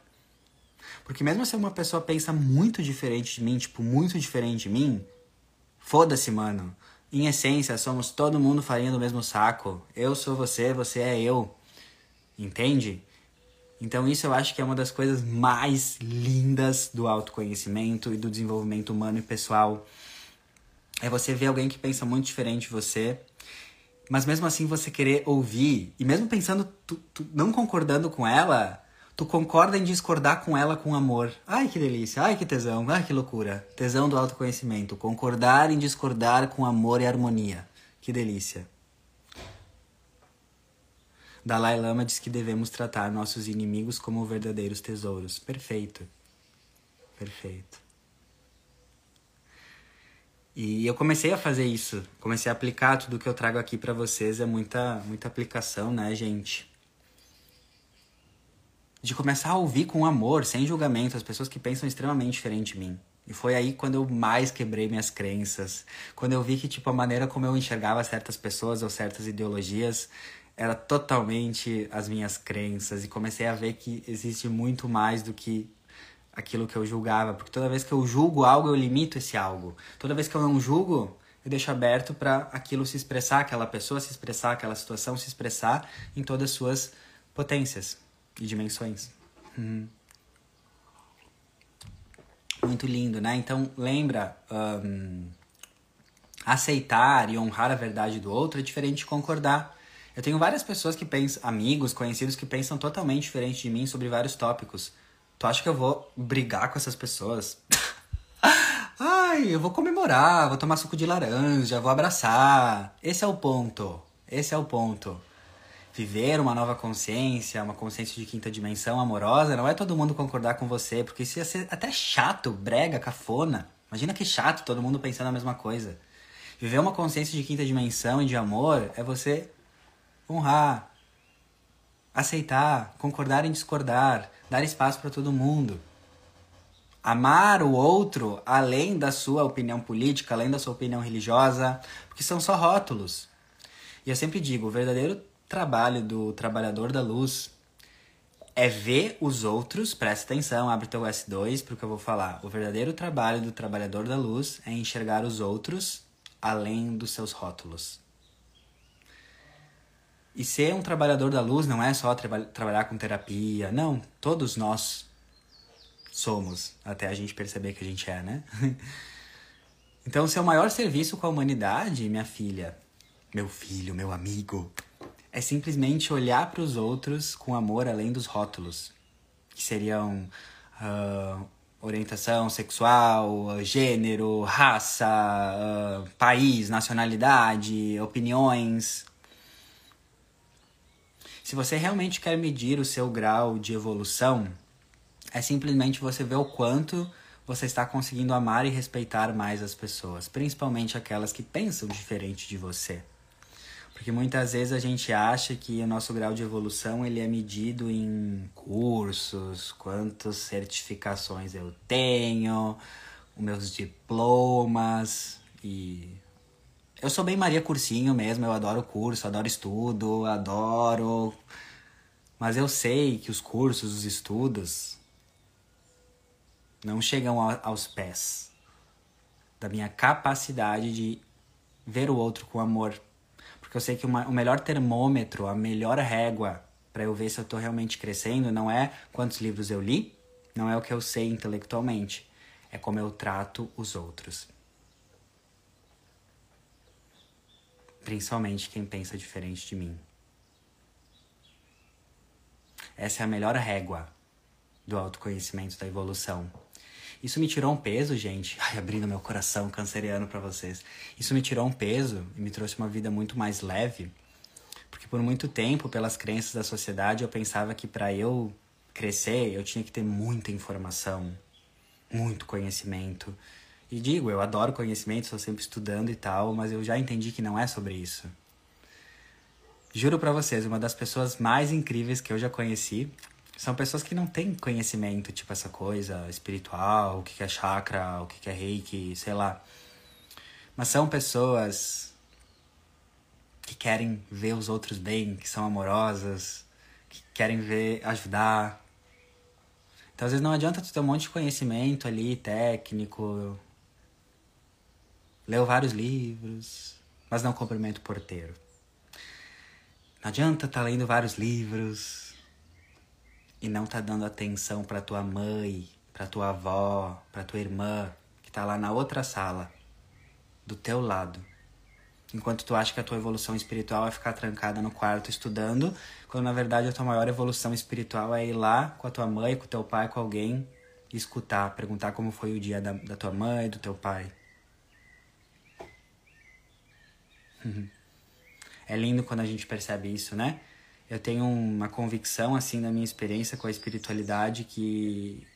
Porque mesmo se uma pessoa pensa muito diferente de mim, tipo, muito diferente de mim, foda-se, mano. Em essência, somos todo mundo farinha do mesmo saco. Eu sou você, você é eu. Entende? Então isso eu acho que é uma das coisas mais lindas do autoconhecimento e do desenvolvimento humano e pessoal. É você ver alguém que pensa muito diferente de você, mas mesmo assim você querer ouvir, e mesmo pensando, tu, tu, não concordando com ela, tu concorda em discordar com ela com amor. Ai, que delícia, ai, que tesão, ai, que loucura. Tesão do autoconhecimento. Concordar em discordar com amor e harmonia. Que delícia. Dalai Lama diz que devemos tratar nossos inimigos como verdadeiros tesouros. Perfeito. Perfeito. E eu comecei a fazer isso, comecei a aplicar tudo que eu trago aqui para vocês, é muita muita aplicação, né, gente? de começar a ouvir com amor, sem julgamento, as pessoas que pensam extremamente diferente de mim. E foi aí quando eu mais quebrei minhas crenças. Quando eu vi que, tipo, a maneira como eu enxergava certas pessoas ou certas ideologias era totalmente as minhas crenças. E comecei a ver que existe muito mais do que aquilo que eu julgava. Porque toda vez que eu julgo algo, eu limito esse algo. Toda vez que eu não julgo, eu deixo aberto para aquilo se expressar, aquela pessoa se expressar, aquela situação se expressar em todas as suas potências e dimensões. Hum. Muito lindo, né? Então, lembra, um, aceitar e honrar a verdade do outro é diferente de concordar. Eu tenho várias pessoas que pensam, amigos, conhecidos, que pensam totalmente diferente de mim sobre vários tópicos. Tu acha que eu vou brigar com essas pessoas? Ai, eu vou comemorar, vou tomar suco de laranja, vou abraçar. Esse é o ponto. Esse é o ponto viver uma nova consciência, uma consciência de quinta dimensão amorosa, não é todo mundo concordar com você, porque isso ia ser até chato, brega, cafona. Imagina que chato todo mundo pensando a mesma coisa. Viver uma consciência de quinta dimensão e de amor é você honrar, aceitar, concordar em discordar, dar espaço para todo mundo. Amar o outro além da sua opinião política, além da sua opinião religiosa, porque são só rótulos. E eu sempre digo, o verdadeiro trabalho do trabalhador da luz é ver os outros, presta atenção, abre teu S2 porque eu vou falar. O verdadeiro trabalho do trabalhador da luz é enxergar os outros além dos seus rótulos. E ser um trabalhador da luz não é só tra trabalhar com terapia, não, todos nós somos, até a gente perceber que a gente é, né? então, seu maior serviço com a humanidade, minha filha, meu filho, meu amigo, é simplesmente olhar para os outros com amor além dos rótulos, que seriam uh, orientação sexual, gênero, raça, uh, país, nacionalidade, opiniões. Se você realmente quer medir o seu grau de evolução, é simplesmente você ver o quanto você está conseguindo amar e respeitar mais as pessoas, principalmente aquelas que pensam diferente de você. Porque muitas vezes a gente acha que o nosso grau de evolução ele é medido em cursos, quantas certificações eu tenho, os meus diplomas e eu sou bem Maria Cursinho mesmo, eu adoro curso, adoro estudo, adoro mas eu sei que os cursos, os estudos não chegam aos pés da minha capacidade de ver o outro com amor porque eu sei que uma, o melhor termômetro, a melhor régua para eu ver se eu estou realmente crescendo não é quantos livros eu li, não é o que eu sei intelectualmente, é como eu trato os outros. Principalmente quem pensa diferente de mim. Essa é a melhor régua do autoconhecimento, da evolução. Isso me tirou um peso, gente. Ai, abrindo meu coração canceriano para vocês. Isso me tirou um peso e me trouxe uma vida muito mais leve. Porque por muito tempo, pelas crenças da sociedade, eu pensava que para eu crescer, eu tinha que ter muita informação, muito conhecimento. E digo, eu adoro conhecimento, estou sempre estudando e tal, mas eu já entendi que não é sobre isso. Juro para vocês, uma das pessoas mais incríveis que eu já conheci são pessoas que não têm conhecimento, tipo essa coisa espiritual, o que é chakra, o que é reiki, sei lá. Mas são pessoas que querem ver os outros bem, que são amorosas, que querem ver, ajudar. Então às vezes não adianta tu ter um monte de conhecimento ali, técnico. Leu vários livros, mas não cumprimenta o porteiro. Não adianta estar tá lendo vários livros, e não tá dando atenção para tua mãe, para tua avó, para tua irmã, que tá lá na outra sala, do teu lado. Enquanto tu acha que a tua evolução espiritual é ficar trancada no quarto estudando, quando na verdade a tua maior evolução espiritual é ir lá com a tua mãe, com o teu pai, com alguém, escutar, perguntar como foi o dia da, da tua mãe, do teu pai. É lindo quando a gente percebe isso, né? eu tenho uma convicção assim na minha experiência com a espiritualidade que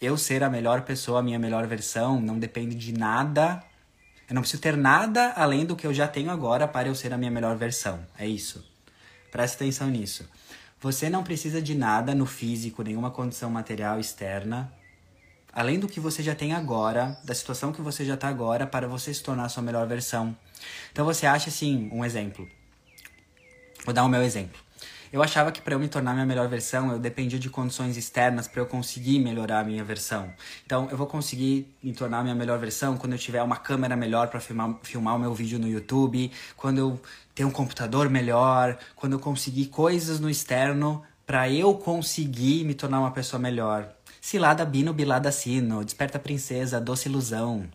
eu ser a melhor pessoa, a minha melhor versão, não depende de nada. Eu não preciso ter nada além do que eu já tenho agora para eu ser a minha melhor versão. É isso. Presta atenção nisso. Você não precisa de nada no físico, nenhuma condição material externa, além do que você já tem agora, da situação que você já está agora, para você se tornar a sua melhor versão. Então você acha assim, um exemplo. Vou dar o meu exemplo. Eu achava que para eu me tornar minha melhor versão, eu dependia de condições externas para eu conseguir melhorar a minha versão. Então, eu vou conseguir me tornar minha melhor versão quando eu tiver uma câmera melhor para filmar, filmar o meu vídeo no YouTube, quando eu ter um computador melhor, quando eu conseguir coisas no externo para eu conseguir me tornar uma pessoa melhor. Cilada Bino Bilada Sino, Desperta Princesa, Doce Ilusão.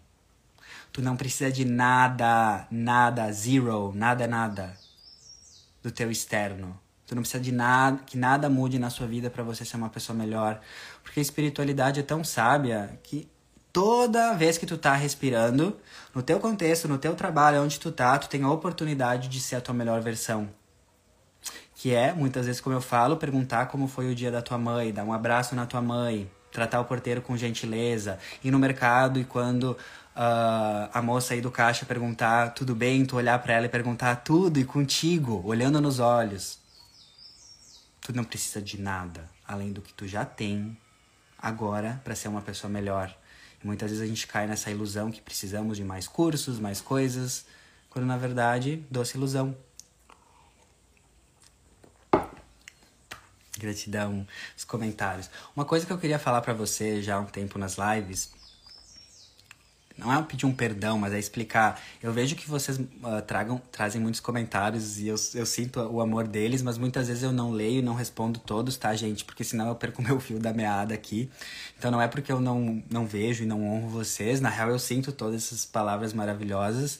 Tu não precisa de nada, nada, zero, nada, nada do teu externo. Tu não precisa de nada, que nada mude na sua vida para você ser uma pessoa melhor. Porque a espiritualidade é tão sábia que toda vez que tu tá respirando, no teu contexto, no teu trabalho, onde tu tá, tu tem a oportunidade de ser a tua melhor versão. Que é, muitas vezes, como eu falo, perguntar como foi o dia da tua mãe, dar um abraço na tua mãe, tratar o porteiro com gentileza, ir no mercado e quando uh, a moça aí do caixa perguntar tudo bem, tu olhar para ela e perguntar tudo e contigo, olhando nos olhos. Tu não precisa de nada além do que tu já tem agora para ser uma pessoa melhor. E muitas vezes a gente cai nessa ilusão que precisamos de mais cursos, mais coisas, quando na verdade, doce ilusão. Gratidão, os comentários. Uma coisa que eu queria falar para você já há um tempo nas lives não é pedir um perdão, mas é explicar. Eu vejo que vocês uh, tragam, trazem muitos comentários e eu, eu sinto o amor deles, mas muitas vezes eu não leio e não respondo todos, tá, gente? Porque senão eu perco meu fio da meada aqui. Então não é porque eu não, não vejo e não honro vocês. Na real, eu sinto todas essas palavras maravilhosas,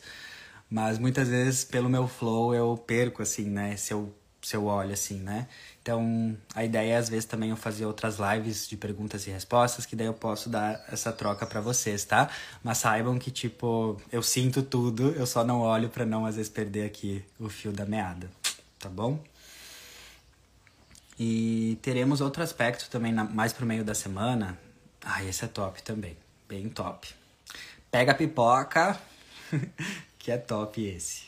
mas muitas vezes pelo meu flow eu perco, assim, né? Se eu, se eu olho, assim, né? Então, a ideia é às vezes também eu fazer outras lives de perguntas e respostas, que daí eu posso dar essa troca para vocês, tá? Mas saibam que tipo, eu sinto tudo, eu só não olho para não às vezes perder aqui o fio da meada, tá bom? E teremos outro aspecto também na, mais pro meio da semana. Ah, esse é top também, bem top. Pega a pipoca, que é top esse.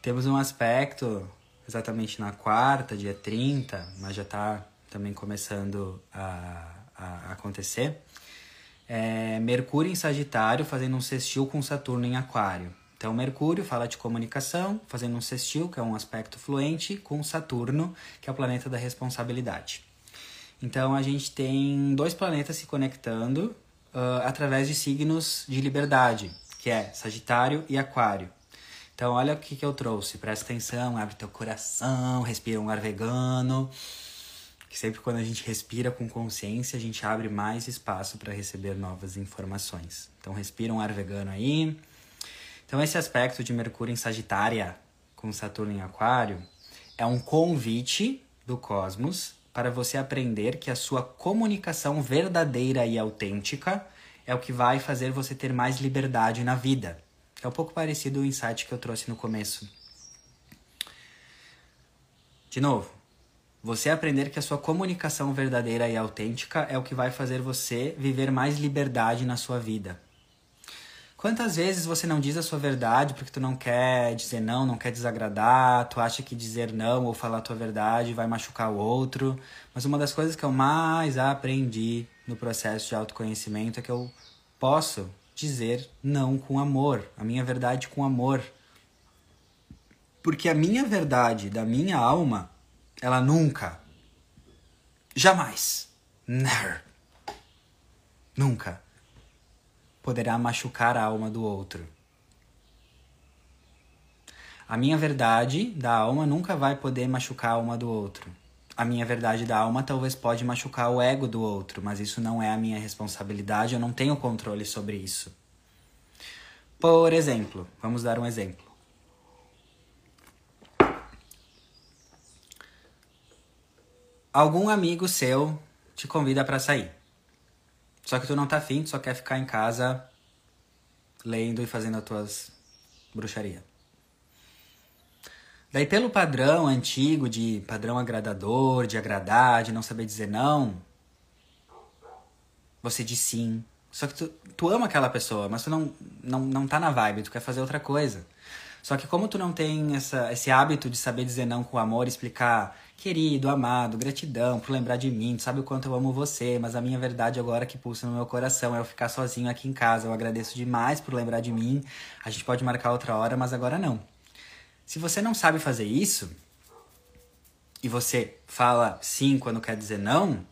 Temos um aspecto exatamente na quarta, dia 30, mas já está também começando a, a acontecer. É Mercúrio em Sagitário fazendo um sextil com Saturno em Aquário. Então, Mercúrio fala de comunicação, fazendo um sextil, que é um aspecto fluente, com Saturno, que é o planeta da responsabilidade. Então, a gente tem dois planetas se conectando uh, através de signos de liberdade, que é Sagitário e Aquário. Então, olha o que, que eu trouxe. Presta atenção, abre teu coração, respira um ar vegano. Que sempre quando a gente respira com consciência, a gente abre mais espaço para receber novas informações. Então, respira um ar vegano aí. Então, esse aspecto de Mercúrio em Sagitária com Saturno em Aquário é um convite do cosmos para você aprender que a sua comunicação verdadeira e autêntica é o que vai fazer você ter mais liberdade na vida. É um pouco parecido o insight que eu trouxe no começo. De novo, você aprender que a sua comunicação verdadeira e autêntica é o que vai fazer você viver mais liberdade na sua vida. Quantas vezes você não diz a sua verdade porque tu não quer dizer não, não quer desagradar, tu acha que dizer não ou falar a tua verdade vai machucar o outro? Mas uma das coisas que eu mais aprendi no processo de autoconhecimento é que eu posso dizer não com amor, a minha verdade com amor. Porque a minha verdade da minha alma, ela nunca, jamais, never, nunca poderá machucar a alma do outro. A minha verdade da alma nunca vai poder machucar a alma do outro. A minha verdade da alma talvez pode machucar o ego do outro, mas isso não é a minha responsabilidade, eu não tenho controle sobre isso. Por exemplo, vamos dar um exemplo. Algum amigo seu te convida para sair. Só que tu não tá afim, tu só quer ficar em casa lendo e fazendo as tuas bruxaria. Daí, pelo padrão antigo de padrão agradador, de agradar, de não saber dizer não, você diz sim. Só que tu, tu ama aquela pessoa, mas tu não, não, não tá na vibe, tu quer fazer outra coisa. Só que como tu não tem essa, esse hábito de saber dizer não com amor, explicar, querido, amado, gratidão por lembrar de mim, tu sabe o quanto eu amo você, mas a minha verdade agora que pulsa no meu coração é eu ficar sozinho aqui em casa. Eu agradeço demais por lembrar de mim. A gente pode marcar outra hora, mas agora não. Se você não sabe fazer isso, e você fala sim quando quer dizer não,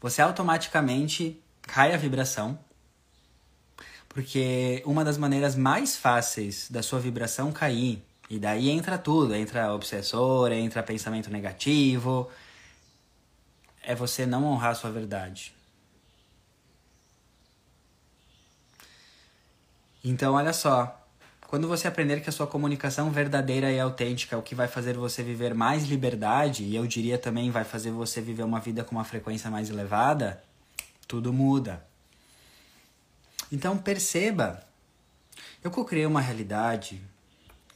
você automaticamente cai a vibração. Porque uma das maneiras mais fáceis da sua vibração cair, e daí entra tudo, entra obsessor, entra pensamento negativo, é você não honrar a sua verdade. Então, olha só, quando você aprender que a sua comunicação verdadeira e autêntica é o que vai fazer você viver mais liberdade, e eu diria também vai fazer você viver uma vida com uma frequência mais elevada, tudo muda. Então perceba, eu criei uma realidade,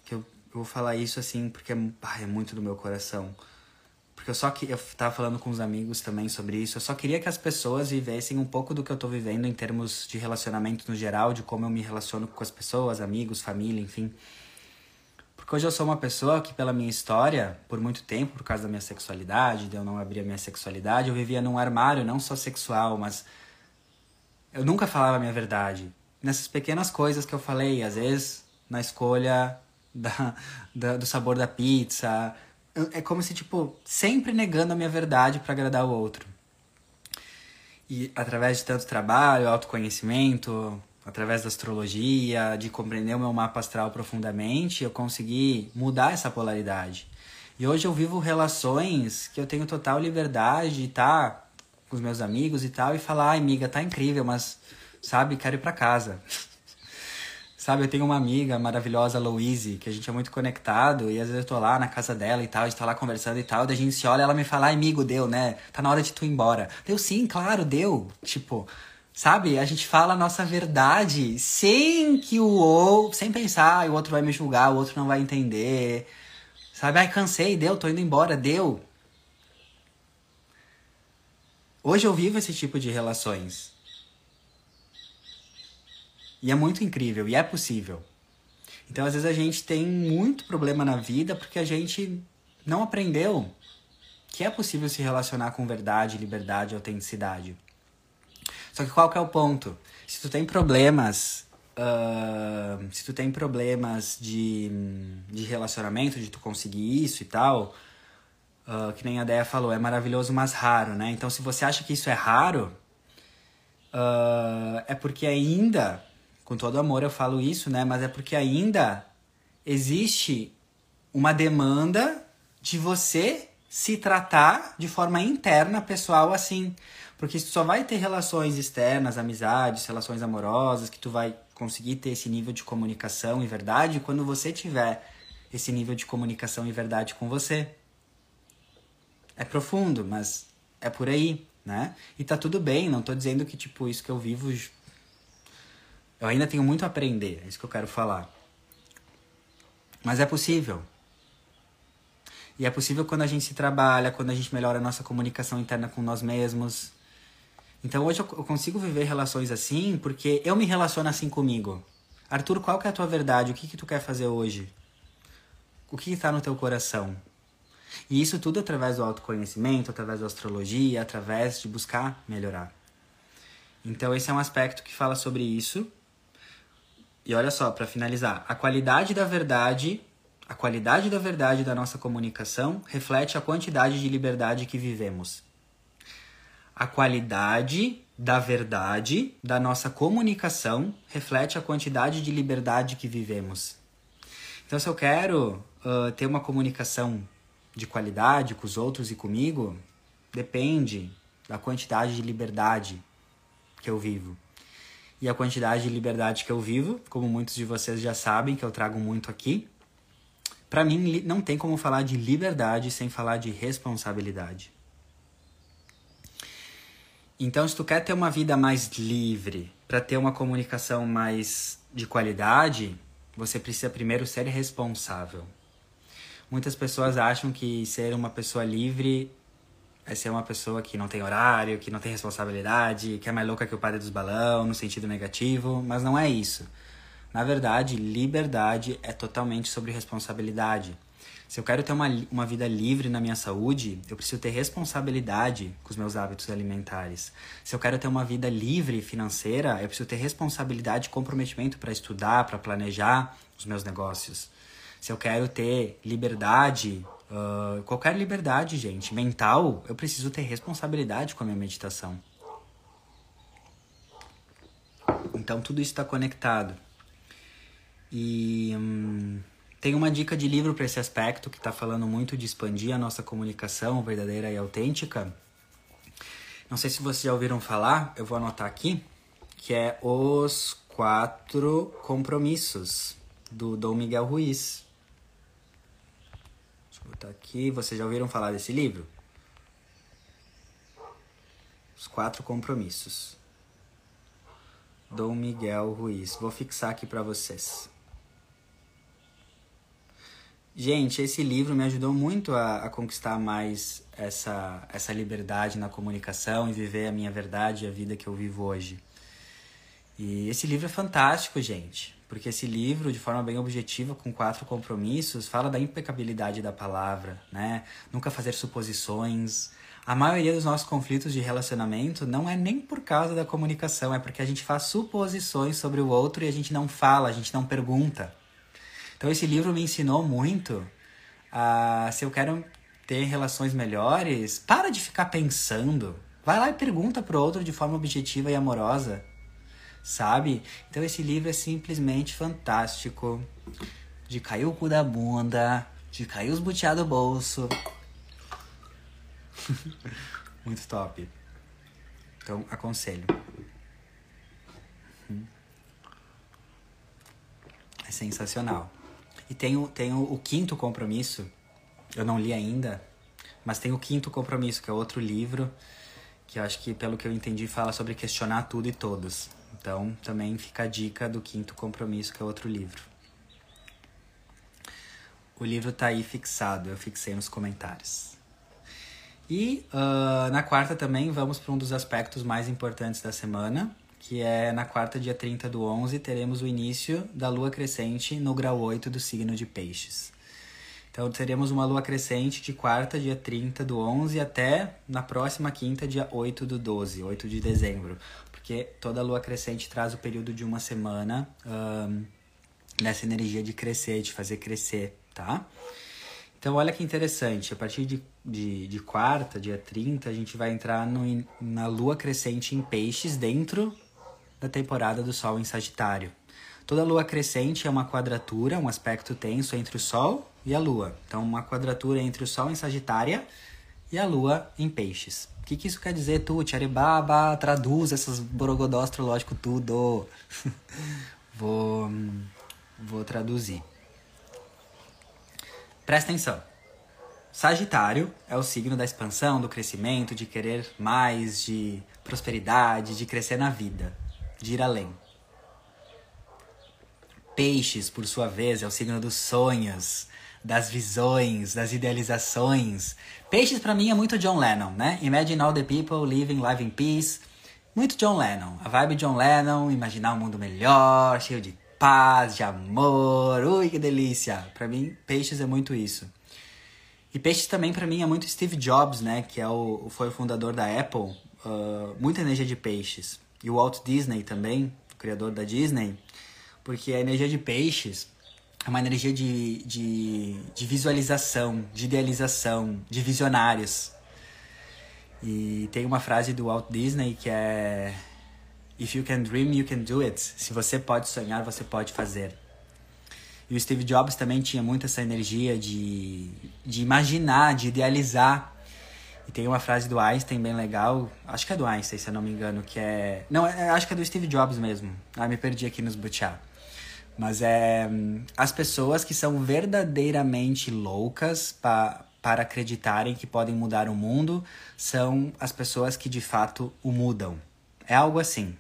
que eu, eu, vou falar isso assim porque é, é muito do meu coração. Porque eu só que eu tava falando com os amigos também sobre isso. Eu só queria que as pessoas vivessem um pouco do que eu tô vivendo em termos de relacionamento no geral, de como eu me relaciono com as pessoas, amigos, família, enfim. Porque hoje eu sou uma pessoa que, pela minha história, por muito tempo, por causa da minha sexualidade, de eu não abrir a minha sexualidade, eu vivia num armário não só sexual, mas eu nunca falava a minha verdade. Nessas pequenas coisas que eu falei, às vezes na escolha da, da do sabor da pizza, é como se, tipo, sempre negando a minha verdade para agradar o outro. E através de tanto trabalho, autoconhecimento, através da astrologia, de compreender o meu mapa astral profundamente, eu consegui mudar essa polaridade. E hoje eu vivo relações que eu tenho total liberdade de estar com os meus amigos e tal e falar, ai, amiga, tá incrível, mas, sabe, quero ir para casa. Sabe, eu tenho uma amiga maravilhosa, Louise, que a gente é muito conectado, e às vezes eu tô lá na casa dela e tal, a gente tá lá conversando e tal, daí a gente se olha ela me fala, amigo, deu, né? Tá na hora de tu ir embora. Deu sim, claro, deu. Tipo, sabe? A gente fala a nossa verdade sem que o outro, sem pensar, o outro vai me julgar, o outro não vai entender. Sabe? Ai, cansei, deu, tô indo embora, deu. Hoje eu vivo esse tipo de relações. E é muito incrível, e é possível. Então, às vezes, a gente tem muito problema na vida porque a gente não aprendeu que é possível se relacionar com verdade, liberdade, autenticidade. Só que qual que é o ponto? Se tu tem problemas, uh, se tu tem problemas de, de relacionamento, de tu conseguir isso e tal, uh, que nem a Deia falou, é maravilhoso, mas raro, né? Então, se você acha que isso é raro, uh, é porque ainda com todo amor eu falo isso, né? Mas é porque ainda existe uma demanda de você se tratar de forma interna, pessoal, assim. Porque tu só vai ter relações externas, amizades, relações amorosas, que tu vai conseguir ter esse nível de comunicação e verdade quando você tiver esse nível de comunicação e verdade com você. É profundo, mas é por aí, né? E tá tudo bem, não tô dizendo que, tipo, isso que eu vivo eu ainda tenho muito a aprender, é isso que eu quero falar. Mas é possível. E é possível quando a gente se trabalha, quando a gente melhora a nossa comunicação interna com nós mesmos. Então hoje eu consigo viver relações assim porque eu me relaciono assim comigo. Arthur, qual que é a tua verdade? O que, que tu quer fazer hoje? O que está no teu coração? E isso tudo através do autoconhecimento, através da astrologia, através de buscar melhorar. Então esse é um aspecto que fala sobre isso. E olha só, para finalizar, a qualidade da verdade, a qualidade da verdade da nossa comunicação reflete a quantidade de liberdade que vivemos. A qualidade da verdade da nossa comunicação reflete a quantidade de liberdade que vivemos. Então, se eu quero uh, ter uma comunicação de qualidade com os outros e comigo, depende da quantidade de liberdade que eu vivo e a quantidade de liberdade que eu vivo, como muitos de vocês já sabem, que eu trago muito aqui. Para mim, não tem como falar de liberdade sem falar de responsabilidade. Então, se tu quer ter uma vida mais livre, para ter uma comunicação mais de qualidade, você precisa primeiro ser responsável. Muitas pessoas acham que ser uma pessoa livre é ser uma pessoa que não tem horário, que não tem responsabilidade, que é mais louca que o padre dos balão, no sentido negativo, mas não é isso. Na verdade, liberdade é totalmente sobre responsabilidade. Se eu quero ter uma, uma vida livre na minha saúde, eu preciso ter responsabilidade com os meus hábitos alimentares. Se eu quero ter uma vida livre financeira, eu preciso ter responsabilidade e comprometimento para estudar, para planejar os meus negócios. Se eu quero ter liberdade Uh, qualquer liberdade, gente, mental, eu preciso ter responsabilidade com a minha meditação. Então tudo isso está conectado. E hum, tem uma dica de livro para esse aspecto que está falando muito de expandir a nossa comunicação verdadeira e autêntica. Não sei se vocês já ouviram falar, eu vou anotar aqui, que é Os Quatro Compromissos, do Dom Miguel Ruiz botar aqui. Vocês já ouviram falar desse livro? Os Quatro Compromissos. Dom Miguel Ruiz. Vou fixar aqui para vocês. gente, esse livro me ajudou muito a, a, conquistar mais essa, essa liberdade na comunicação e viver a minha verdade e a vida que eu vivo hoje. E esse livro é fantástico, gente, porque esse livro, de forma bem objetiva, com quatro compromissos, fala da impecabilidade da palavra, né? Nunca fazer suposições, a maioria dos nossos conflitos de relacionamento não é nem por causa da comunicação, é porque a gente faz suposições sobre o outro e a gente não fala, a gente não pergunta. Então esse livro me ensinou muito a se eu quero ter relações melhores, para de ficar pensando. Vai lá e pergunta pro outro de forma objetiva e amorosa. Sabe? Então esse livro é simplesmente fantástico. De cair o cu da bunda, de cair os butiá do bolso. Muito top. Então, aconselho. Hum. É sensacional. E tem o, tem o, o quinto compromisso. Eu não li ainda, mas tem o quinto compromisso, que é outro livro, que eu acho que, pelo que eu entendi, fala sobre questionar tudo e todos. Então, também fica a dica do quinto compromisso, que é outro livro. O livro tá aí fixado, eu fixei nos comentários. E uh, na quarta também vamos para um dos aspectos mais importantes da semana, que é na quarta, dia 30 do 11, teremos o início da lua crescente no grau 8 do signo de Peixes. Então teremos uma lua crescente de quarta, dia 30 do 11, até na próxima quinta, dia 8 do 12, 8 de dezembro. Porque toda lua crescente traz o período de uma semana um, nessa energia de crescer, de fazer crescer, tá? Então, olha que interessante, a partir de, de, de quarta, dia 30, a gente vai entrar no, na lua crescente em peixes dentro da temporada do Sol em Sagitário. Toda lua crescente é uma quadratura, um aspecto tenso entre o Sol e a Lua. Então, uma quadratura entre o Sol em Sagitária e a Lua em Peixes. O que, que isso quer dizer, tu? Tcharibaba, traduz essas borogodó astrológico tudo. vou, vou traduzir. Presta atenção. Sagitário é o signo da expansão, do crescimento, de querer mais, de prosperidade, de crescer na vida, de ir além. Peixes, por sua vez, é o signo dos sonhos, das visões, das idealizações. Peixes para mim é muito John Lennon, né? Imagine all the people living life in peace. Muito John Lennon. A vibe John Lennon, imaginar um mundo melhor, cheio de paz, de amor. Ui, que delícia! Para mim, Peixes é muito isso. E Peixes também para mim é muito Steve Jobs, né, que é o foi o fundador da Apple. Uh, muita energia de Peixes. E o Walt Disney também, o criador da Disney, porque a energia de Peixes é uma energia de, de, de visualização, de idealização, de visionários. E tem uma frase do Walt Disney que é If you can dream, you can do it. Se você pode sonhar, você pode fazer. E o Steve Jobs também tinha muito essa energia de, de imaginar, de idealizar. E tem uma frase do Einstein bem legal, acho que é do Einstein, se eu não me engano, que é. Não, é, acho que é do Steve Jobs mesmo. Ah, me perdi aqui nos butiá. Mas é. As pessoas que são verdadeiramente loucas pa, para acreditarem que podem mudar o mundo são as pessoas que de fato o mudam. É algo assim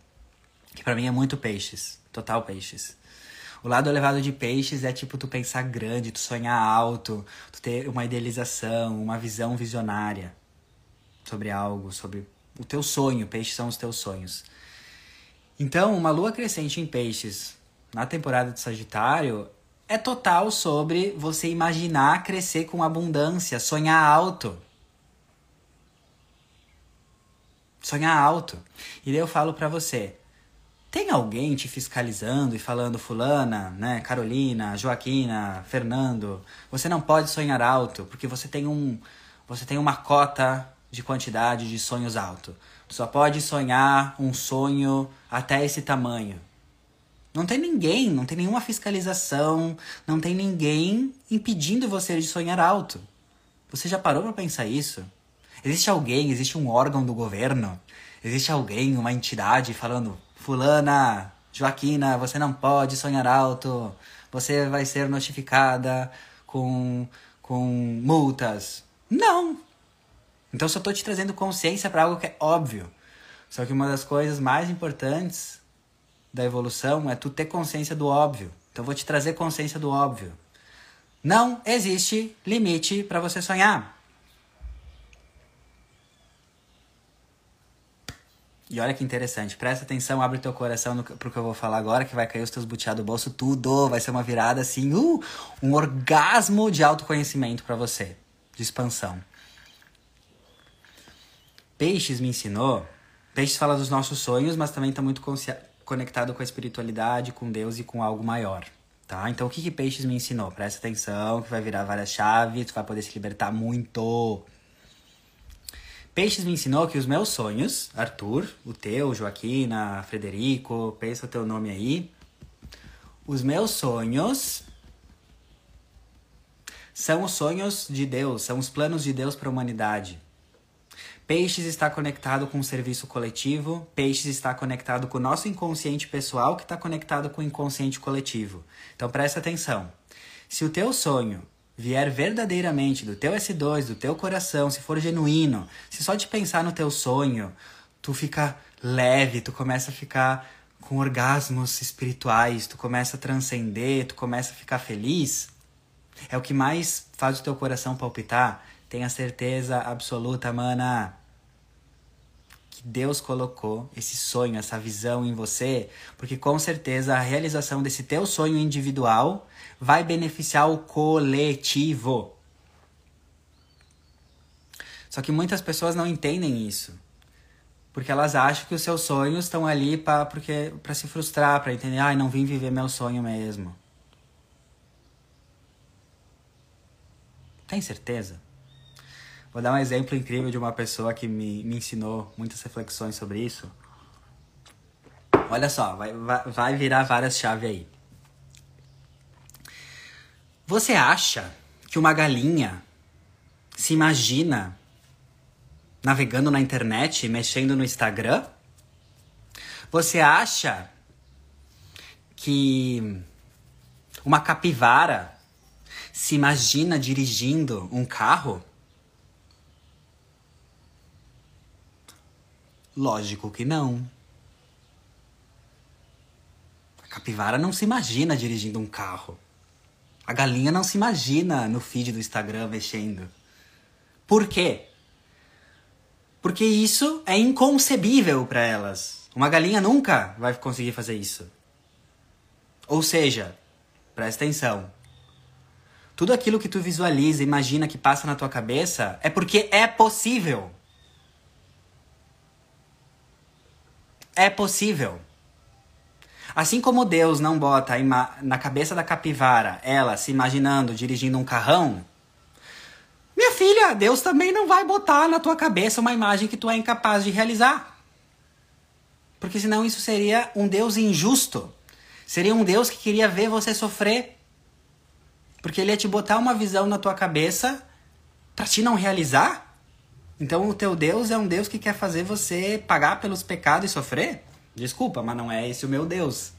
que para mim é muito peixes, total peixes. O lado elevado de peixes é tipo tu pensar grande, tu sonhar alto, tu ter uma idealização, uma visão visionária sobre algo, sobre o teu sonho. Peixes são os teus sonhos. Então, uma lua crescente em peixes na temporada de Sagitário é total sobre você imaginar crescer com abundância, sonhar alto. Sonhar alto. E daí eu falo para você, tem alguém te fiscalizando e falando, Fulana, né, Carolina, Joaquina, Fernando, você não pode sonhar alto, porque você tem um. Você tem uma cota de quantidade de sonhos alto. Só pode sonhar um sonho até esse tamanho. Não tem ninguém, não tem nenhuma fiscalização, não tem ninguém impedindo você de sonhar alto. Você já parou para pensar isso? Existe alguém, existe um órgão do governo, existe alguém, uma entidade falando, Fulana, Joaquina, você não pode sonhar alto. Você vai ser notificada com, com multas. Não! Então só estou te trazendo consciência para algo que é óbvio. Só que uma das coisas mais importantes da evolução é tu ter consciência do óbvio. Então vou te trazer consciência do óbvio. Não existe limite para você sonhar. E olha que interessante, presta atenção, abre teu coração no, pro que eu vou falar agora, que vai cair os teus butiados do bolso tudo, vai ser uma virada assim, uh, um orgasmo de autoconhecimento para você, de expansão. Peixes me ensinou, Peixes fala dos nossos sonhos, mas também está muito conectado com a espiritualidade, com Deus e com algo maior. Tá? Então, o que, que Peixes me ensinou? Presta atenção, que vai virar várias chaves, tu vai poder se libertar muito. Peixes me ensinou que os meus sonhos, Arthur, o teu, Joaquina, Frederico, pensa o teu nome aí. Os meus sonhos são os sonhos de Deus, são os planos de Deus para a humanidade. Peixes está conectado com o serviço coletivo, Peixes está conectado com o nosso inconsciente pessoal, que está conectado com o inconsciente coletivo. Então presta atenção. Se o teu sonho vier verdadeiramente do teu S2, do teu coração, se for genuíno, se só de pensar no teu sonho, tu fica leve, tu começa a ficar com orgasmos espirituais, tu começa a transcender, tu começa a ficar feliz, é o que mais faz o teu coração palpitar. Tenha certeza absoluta, mana, que Deus colocou esse sonho, essa visão em você, porque com certeza a realização desse teu sonho individual vai beneficiar o coletivo. Só que muitas pessoas não entendem isso. Porque elas acham que os seus sonhos estão ali para se frustrar, para entender, ai, ah, não vim viver meu sonho mesmo. Tem certeza? Vou dar um exemplo incrível de uma pessoa que me, me ensinou muitas reflexões sobre isso. Olha só, vai, vai, vai virar várias chaves aí. Você acha que uma galinha se imagina navegando na internet, mexendo no Instagram? Você acha que uma capivara se imagina dirigindo um carro? Lógico que não. A capivara não se imagina dirigindo um carro. A galinha não se imagina no feed do Instagram mexendo. Por quê? Porque isso é inconcebível para elas. Uma galinha nunca vai conseguir fazer isso. Ou seja, presta atenção. Tudo aquilo que tu visualiza, imagina que passa na tua cabeça é porque é possível. É possível. Assim como Deus não bota na cabeça da capivara ela se imaginando dirigindo um carrão, minha filha, Deus também não vai botar na tua cabeça uma imagem que tu é incapaz de realizar. Porque senão isso seria um Deus injusto. Seria um Deus que queria ver você sofrer. Porque ele ia te botar uma visão na tua cabeça para te não realizar. Então o teu Deus é um Deus que quer fazer você pagar pelos pecados e sofrer? Desculpa, mas não é esse o meu Deus.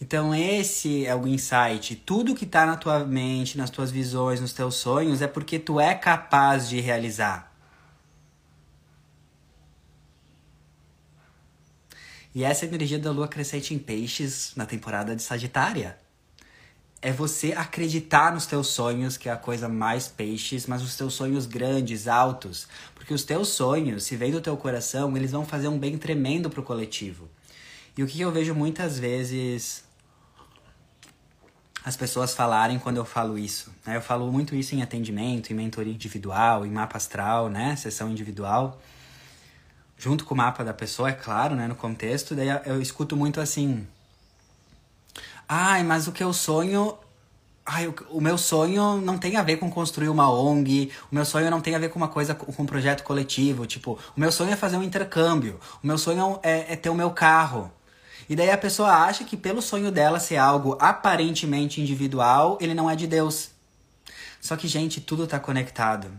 Então esse é o insight. Tudo que está na tua mente, nas tuas visões, nos teus sonhos é porque tu é capaz de realizar. E essa é a energia da lua crescente em peixes na temporada de Sagitária. É você acreditar nos teus sonhos, que é a coisa mais peixes, mas os teus sonhos grandes, altos. Porque os teus sonhos, se vem do teu coração, eles vão fazer um bem tremendo pro coletivo. E o que eu vejo muitas vezes as pessoas falarem quando eu falo isso. Né? Eu falo muito isso em atendimento, em mentoria individual, em mapa astral, né? Sessão individual. Junto com o mapa da pessoa, é claro, né? No contexto. Daí eu escuto muito assim. Ai, mas o que eu sonho. Ai, o, o meu sonho não tem a ver com construir uma ONG. O meu sonho não tem a ver com uma coisa, com um projeto coletivo. Tipo, o meu sonho é fazer um intercâmbio. O meu sonho é, é ter o meu carro. E daí a pessoa acha que pelo sonho dela ser algo aparentemente individual, ele não é de Deus. Só que, gente, tudo está conectado.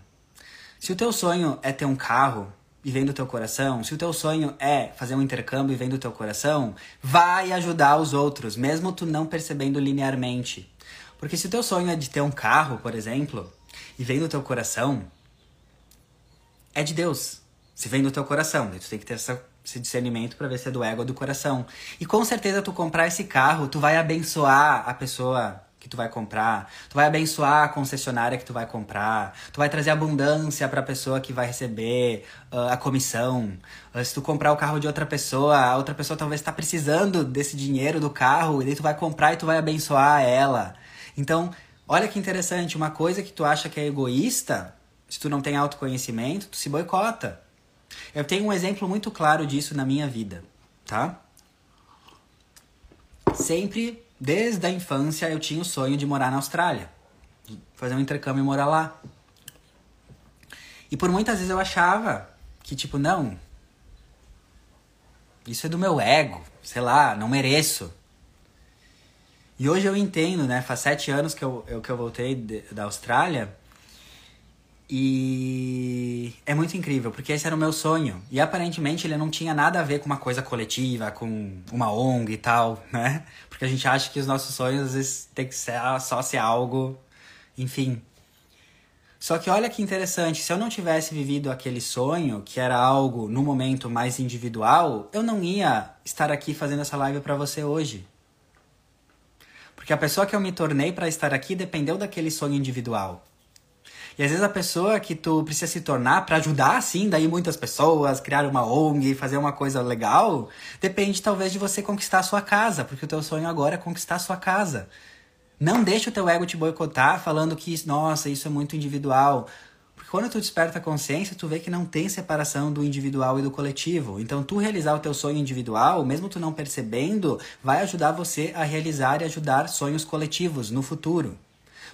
Se o teu sonho é ter um carro e vem do teu coração, se o teu sonho é fazer um intercâmbio e vem do teu coração, vai ajudar os outros, mesmo tu não percebendo linearmente. Porque se o teu sonho é de ter um carro, por exemplo, e vem do teu coração, é de Deus. Se vem do teu coração, tu tem que ter essa esse discernimento para ver se é do ego ou do coração. E com certeza tu comprar esse carro, tu vai abençoar a pessoa que tu vai comprar, tu vai abençoar a concessionária que tu vai comprar, tu vai trazer abundância para a pessoa que vai receber uh, a comissão. Uh, se tu comprar o carro de outra pessoa, a outra pessoa talvez está precisando desse dinheiro do carro, e daí tu vai comprar e tu vai abençoar ela. Então, olha que interessante, uma coisa que tu acha que é egoísta, se tu não tem autoconhecimento, tu se boicota. Eu tenho um exemplo muito claro disso na minha vida, tá? Sempre Desde a infância eu tinha o sonho de morar na Austrália, fazer um intercâmbio e morar lá. E por muitas vezes eu achava que, tipo, não, isso é do meu ego, sei lá, não mereço. E hoje eu entendo, né? Faz sete anos que eu, eu que eu voltei de, da Austrália e é muito incrível, porque esse era o meu sonho. E aparentemente ele não tinha nada a ver com uma coisa coletiva, com uma ONG e tal, né? Porque a gente acha que os nossos sonhos às vezes tem que ser só ser algo, enfim. Só que olha que interessante, se eu não tivesse vivido aquele sonho, que era algo no momento mais individual, eu não ia estar aqui fazendo essa live para você hoje. Porque a pessoa que eu me tornei para estar aqui dependeu daquele sonho individual. E às vezes a pessoa que tu precisa se tornar para ajudar, assim, daí muitas pessoas, criar uma ONG, fazer uma coisa legal, depende talvez de você conquistar a sua casa, porque o teu sonho agora é conquistar a sua casa. Não deixa o teu ego te boicotar falando que, nossa, isso é muito individual. Porque quando tu desperta a consciência, tu vê que não tem separação do individual e do coletivo. Então, tu realizar o teu sonho individual, mesmo tu não percebendo, vai ajudar você a realizar e ajudar sonhos coletivos no futuro.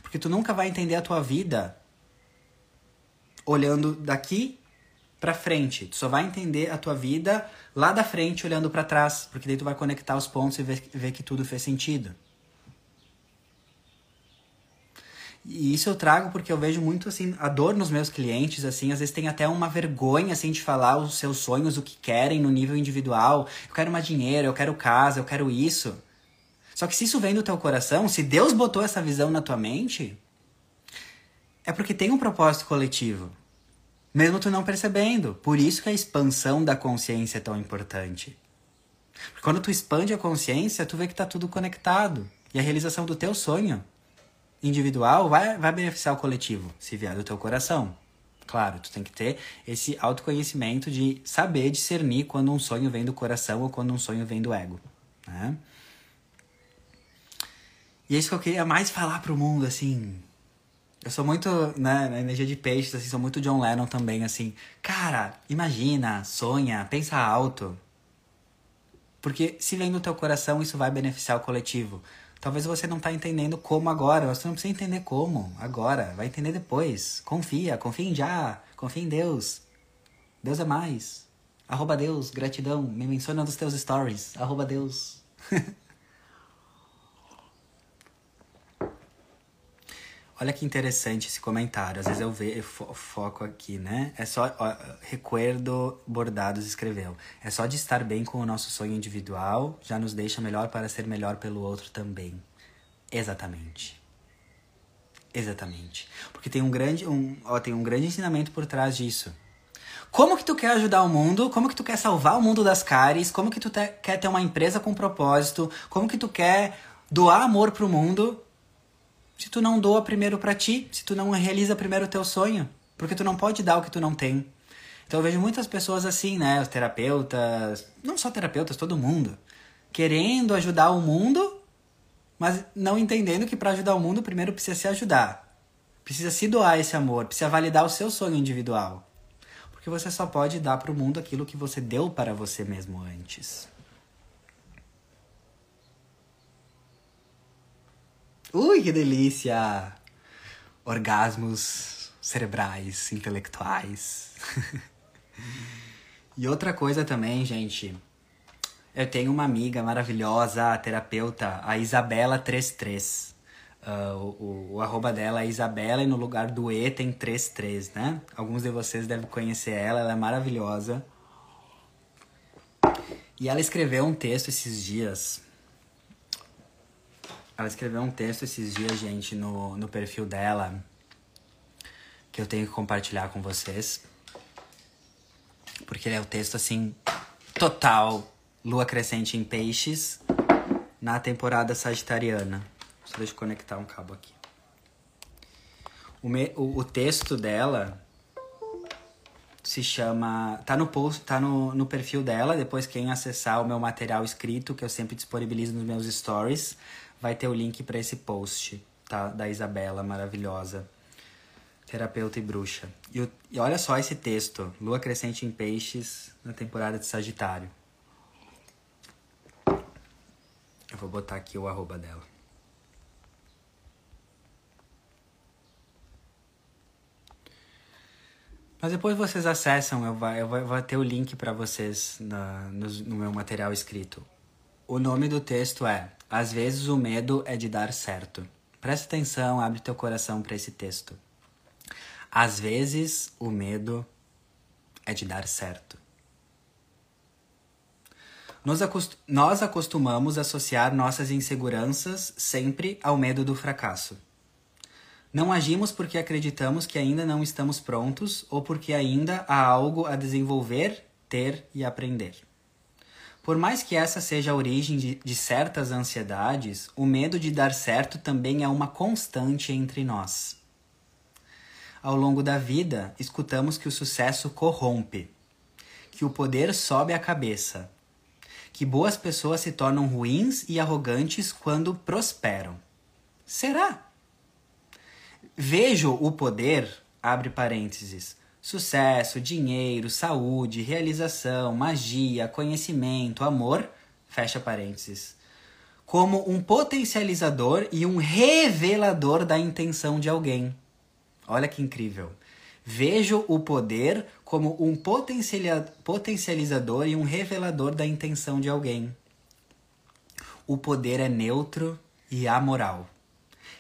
Porque tu nunca vai entender a tua vida olhando daqui para frente. Tu só vai entender a tua vida lá da frente olhando para trás, porque daí tu vai conectar os pontos e ver, ver que tudo fez sentido. E isso eu trago porque eu vejo muito assim a dor nos meus clientes, assim, às vezes tem até uma vergonha assim de falar os seus sonhos, o que querem no nível individual. Eu quero mais dinheiro, eu quero casa, eu quero isso. Só que se isso vem do teu coração, se Deus botou essa visão na tua mente, é porque tem um propósito coletivo. Mesmo tu não percebendo. Por isso que a expansão da consciência é tão importante. Porque quando tu expande a consciência, tu vê que tá tudo conectado. E a realização do teu sonho individual vai, vai beneficiar o coletivo, se vier do teu coração. Claro, tu tem que ter esse autoconhecimento de saber discernir quando um sonho vem do coração ou quando um sonho vem do ego. Né? E é isso que eu queria mais falar pro mundo, assim. Eu sou muito, né, na energia de peixes, assim, sou muito John Lennon também, assim. Cara, imagina, sonha, pensa alto. Porque se vem do teu coração, isso vai beneficiar o coletivo. Talvez você não tá entendendo como agora, você não precisa entender como agora, vai entender depois. Confia, confia em já, confia em Deus. Deus é mais. Arroba Deus, gratidão, me menciona nos teus stories. Arroba Deus. Olha que interessante esse comentário. Às vezes eu vejo, fo foco aqui, né? É só. Ó, Recuerdo Bordados escreveu. É só de estar bem com o nosso sonho individual, já nos deixa melhor para ser melhor pelo outro também. Exatamente. Exatamente. Porque tem um grande, um, ó, tem um grande ensinamento por trás disso. Como que tu quer ajudar o mundo? Como que tu quer salvar o mundo das caries? Como que tu te, quer ter uma empresa com propósito? Como que tu quer doar amor pro mundo? Se tu não doa primeiro para ti, se tu não realiza primeiro o teu sonho, porque tu não pode dar o que tu não tem. Então eu vejo muitas pessoas assim, né, os terapeutas, não só terapeutas, todo mundo, querendo ajudar o mundo, mas não entendendo que para ajudar o mundo primeiro precisa se ajudar. Precisa se doar esse amor, precisa validar o seu sonho individual. Porque você só pode dar para o mundo aquilo que você deu para você mesmo antes. Ui, que delícia! Orgasmos cerebrais, intelectuais. e outra coisa também, gente. Eu tenho uma amiga maravilhosa, a terapeuta, a Isabela33. Uh, ah, o, o, o, arroba dela é Isabela e no lugar do E tem 33, né? Alguns de vocês devem conhecer ela, ela é maravilhosa. E ela escreveu um texto esses dias ela escreveu um texto esses dias, gente, no, no perfil dela, que eu tenho que compartilhar com vocês. Porque ele é o um texto, assim, total lua crescente em peixes na temporada sagitariana. Só deixa eu conectar um cabo aqui. O, me, o, o texto dela se chama. Tá no post, tá no, no perfil dela. Depois, quem acessar o meu material escrito, que eu sempre disponibilizo nos meus stories, vai ter o link para esse post, tá? Da Isabela, maravilhosa. Terapeuta e bruxa. E, e olha só esse texto: Lua crescente em peixes na temporada de Sagitário. Eu vou botar aqui o arroba dela. Mas depois vocês acessam, eu vai, eu vou, ter o link para vocês na, no, no meu material escrito. O nome do texto é Às vezes o medo é de dar certo. Presta atenção, abre teu coração para esse texto. Às vezes o medo é de dar certo. Nós, acost nós acostumamos associar nossas inseguranças sempre ao medo do fracasso. Não agimos porque acreditamos que ainda não estamos prontos ou porque ainda há algo a desenvolver, ter e aprender. Por mais que essa seja a origem de, de, certas ansiedades, o medo de dar certo também é uma constante entre nós. Ao longo da vida, escutamos que o sucesso corrompe, que o poder sobe a cabeça, que boas pessoas se tornam ruins e arrogantes quando prosperam. Será? Vejo o poder, abre parênteses, sucesso, dinheiro, saúde, realização, magia, conhecimento, amor, fecha parênteses, como um potencializador e um revelador da intenção de alguém. Olha que incrível. Vejo o poder como um potencializador e um revelador da intenção de alguém. O poder é neutro e amoral.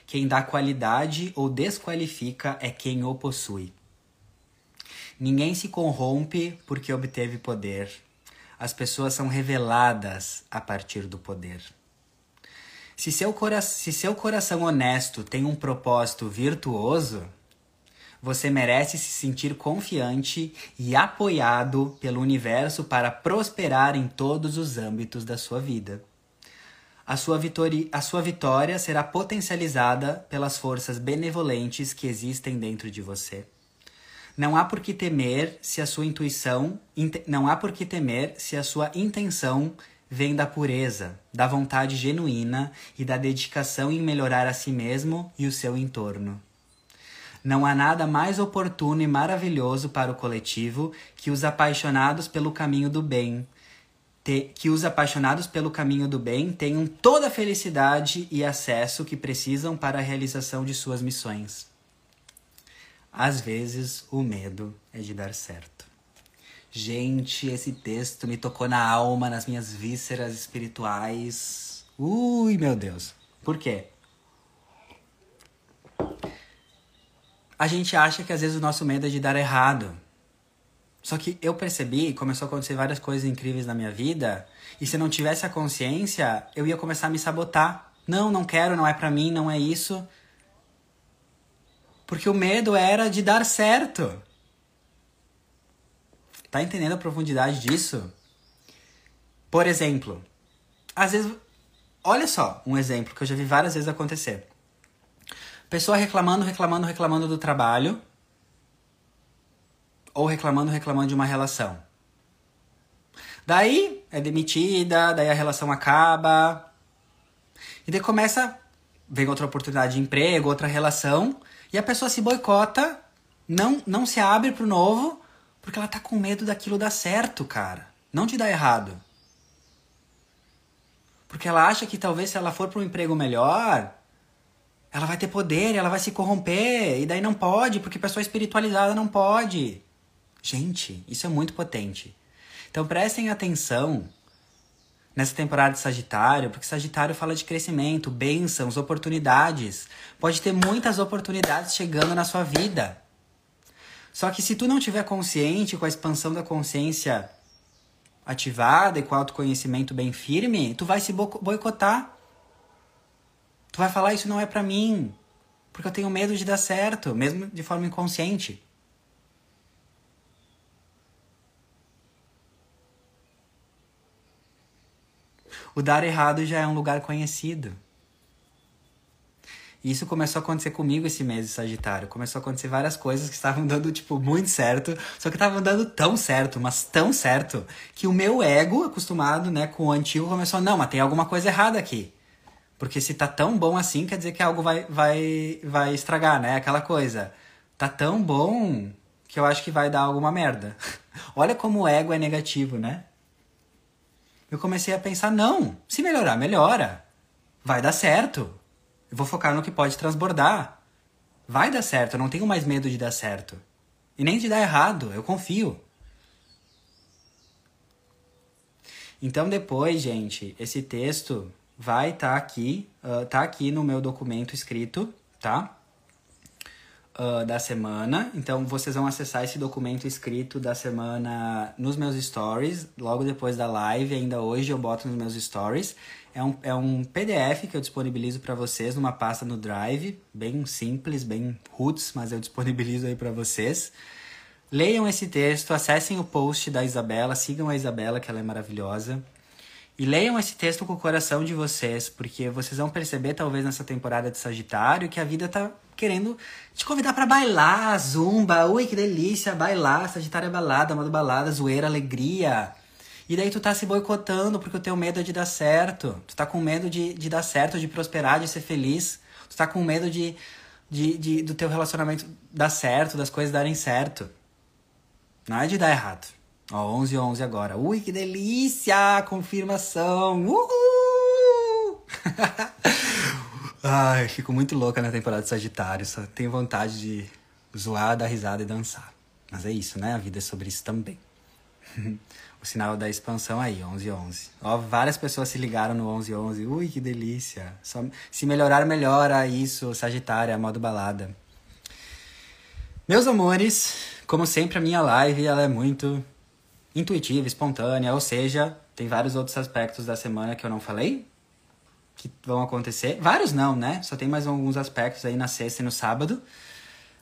Quem dá qualidade ou desqualifica é quem o possui. Ninguém se corrompe porque obteve poder. As pessoas são reveladas a partir do poder. Se seu, cora se seu coração honesto tem um propósito virtuoso, você merece se sentir confiante e apoiado pelo universo para prosperar em todos os âmbitos da sua vida. A sua, a sua vitória será potencializada pelas forças benevolentes que existem dentro de você. Não há por que temer se a sua intuição, não há por que temer se a sua intenção vem da pureza, da vontade genuína e da dedicação em melhorar a si mesmo e o seu entorno. Não há nada mais oportuno e maravilhoso para o coletivo que os apaixonados pelo caminho do bem. que os apaixonados pelo caminho do bem tenham toda a felicidade e acesso que precisam para a realização de suas missões. Às vezes, o medo é de dar certo. Gente, esse texto me tocou na alma, nas minhas vísceras espirituais. Ui, meu Deus. Por quê? a gente acha que às vezes o nosso medo é de dar errado. Só que eu percebi, começou a acontecer várias coisas incríveis na minha vida, e se eu não tivesse a consciência, eu ia começar a me sabotar. Não, não quero, não é para mim, não é isso. Porque o medo era de dar certo. Tá entendendo a profundidade disso? Por exemplo, às vezes, olha só, um exemplo que eu já vi várias vezes acontecer. Pessoa reclamando, reclamando, reclamando do trabalho. Ou reclamando, reclamando de uma relação. Daí é demitida, daí a relação acaba. E daí começa, vem outra oportunidade de emprego, outra relação, e a pessoa se boicota, não, não se abre pro novo, porque ela tá com medo daquilo dar certo, cara. Não de dar errado. Porque ela acha que talvez se ela for para um emprego melhor, ela vai ter poder, ela vai se corromper, e daí não pode, porque pessoa espiritualizada não pode. Gente, isso é muito potente. Então prestem atenção nessa temporada de Sagitário, porque Sagitário fala de crescimento, bênçãos, oportunidades. Pode ter muitas oportunidades chegando na sua vida. Só que se tu não tiver consciente com a expansão da consciência ativada e com o autoconhecimento bem firme, tu vai se boicotar. Tu vai falar isso não é para mim, porque eu tenho medo de dar certo, mesmo de forma inconsciente. O dar errado já é um lugar conhecido. E isso começou a acontecer comigo esse mês de Sagitário. Começou a acontecer várias coisas que estavam dando, tipo, muito certo. Só que estavam dando tão certo, mas tão certo, que o meu ego, acostumado, né, com o antigo, começou, não, mas tem alguma coisa errada aqui. Porque se tá tão bom assim, quer dizer que algo vai, vai, vai estragar, né? Aquela coisa. Tá tão bom que eu acho que vai dar alguma merda. Olha como o ego é negativo, né? Eu comecei a pensar, não, se melhorar, melhora. Vai dar certo. Eu vou focar no que pode transbordar. Vai dar certo, eu não tenho mais medo de dar certo. E nem de dar errado, eu confio. Então depois, gente, esse texto vai estar tá aqui, uh, tá aqui no meu documento escrito, tá? Uh, da semana. Então vocês vão acessar esse documento escrito da semana nos meus stories, logo depois da live, ainda hoje eu boto nos meus stories. É um, é um PDF que eu disponibilizo para vocês numa pasta no Drive, bem simples, bem roots, mas eu disponibilizo aí para vocês. Leiam esse texto, acessem o post da Isabela, sigam a Isabela, que ela é maravilhosa. E leiam esse texto com o coração de vocês, porque vocês vão perceber, talvez nessa temporada de Sagitário, que a vida tá querendo te convidar para bailar, zumba, ui que delícia, bailar, Sagitário é balada, modo balada, zoeira, alegria. E daí tu tá se boicotando porque o teu medo é de dar certo. Tu tá com medo de, de dar certo, de prosperar, de ser feliz. Tu tá com medo de, de, de do teu relacionamento dar certo, das coisas darem certo. Não é de dar errado. Ó, 11 e 11 agora. Ui, que delícia! Confirmação! Uhul! Ai, fico muito louca na temporada de Sagitário. Só tenho vontade de zoar, dar risada e dançar. Mas é isso, né? A vida é sobre isso também. o sinal da expansão aí, 11 11. Ó, várias pessoas se ligaram no 11 11. Ui, que delícia. Só, se melhorar, melhora isso, Sagitária, modo balada. Meus amores, como sempre a minha live ela é muito intuitiva, espontânea, ou seja, tem vários outros aspectos da semana que eu não falei que vão acontecer. Vários não, né? Só tem mais alguns aspectos aí na sexta e no sábado.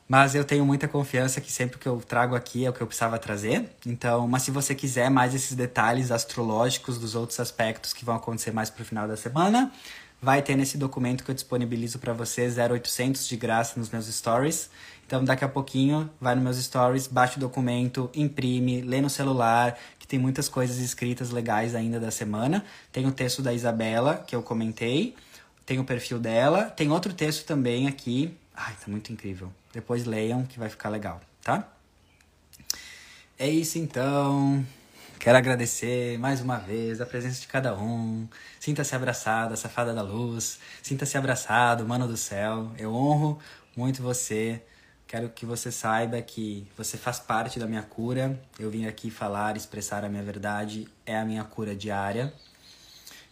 Mas eu tenho muita confiança que sempre que eu trago aqui é o que eu precisava trazer. Então, mas se você quiser mais esses detalhes astrológicos dos outros aspectos que vão acontecer mais pro final da semana, vai ter nesse documento que eu disponibilizo para você 0800 de graça nos meus stories. Então, daqui a pouquinho, vai nos meus stories, baixa o documento, imprime, lê no celular, que tem muitas coisas escritas legais ainda da semana. Tem o texto da Isabela, que eu comentei, tem o perfil dela, tem outro texto também aqui. Ai, tá muito incrível. Depois leiam que vai ficar legal, tá? É isso então. Quero agradecer mais uma vez a presença de cada um. Sinta-se abraçada, safada da luz. Sinta-se abraçado, mano do céu. Eu honro muito você. Quero que você saiba que você faz parte da minha cura. Eu vim aqui falar, expressar a minha verdade. É a minha cura diária.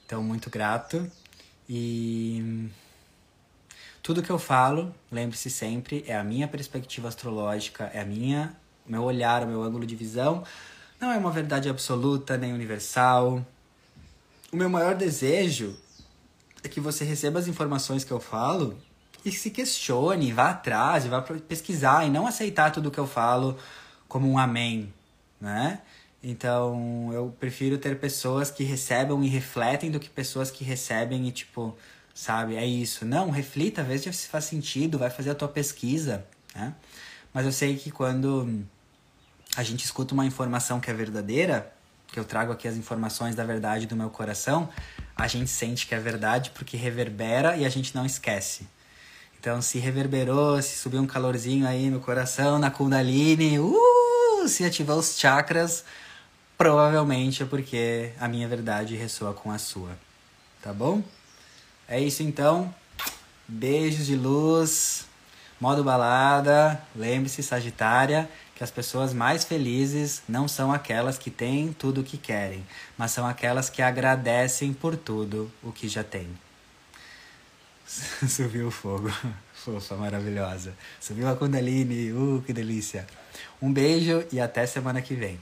Então, muito grato. E tudo que eu falo, lembre-se sempre, é a minha perspectiva astrológica, é a minha, meu olhar, o meu ângulo de visão. Não é uma verdade absoluta nem universal. O meu maior desejo é que você receba as informações que eu falo e se questione, vá atrás, vá pesquisar e não aceitar tudo que eu falo como um amém, né? Então, eu prefiro ter pessoas que recebam e refletem do que pessoas que recebem e tipo, sabe? É isso. Não, reflita, veja se faz sentido, vai fazer a tua pesquisa, né? Mas eu sei que quando a gente escuta uma informação que é verdadeira, que eu trago aqui as informações da verdade do meu coração, a gente sente que é verdade porque reverbera e a gente não esquece. Então, se reverberou, se subiu um calorzinho aí no coração, na Kundalini, uh, se ativou os chakras, provavelmente é porque a minha verdade ressoa com a sua. Tá bom? É isso então. Beijos de luz. Modo balada. Lembre-se, Sagitária, as pessoas mais felizes não são aquelas que têm tudo o que querem, mas são aquelas que agradecem por tudo o que já têm. Subiu o fogo. Fofa, maravilhosa. Subiu a Kundalini. Uh, que delícia. Um beijo e até semana que vem.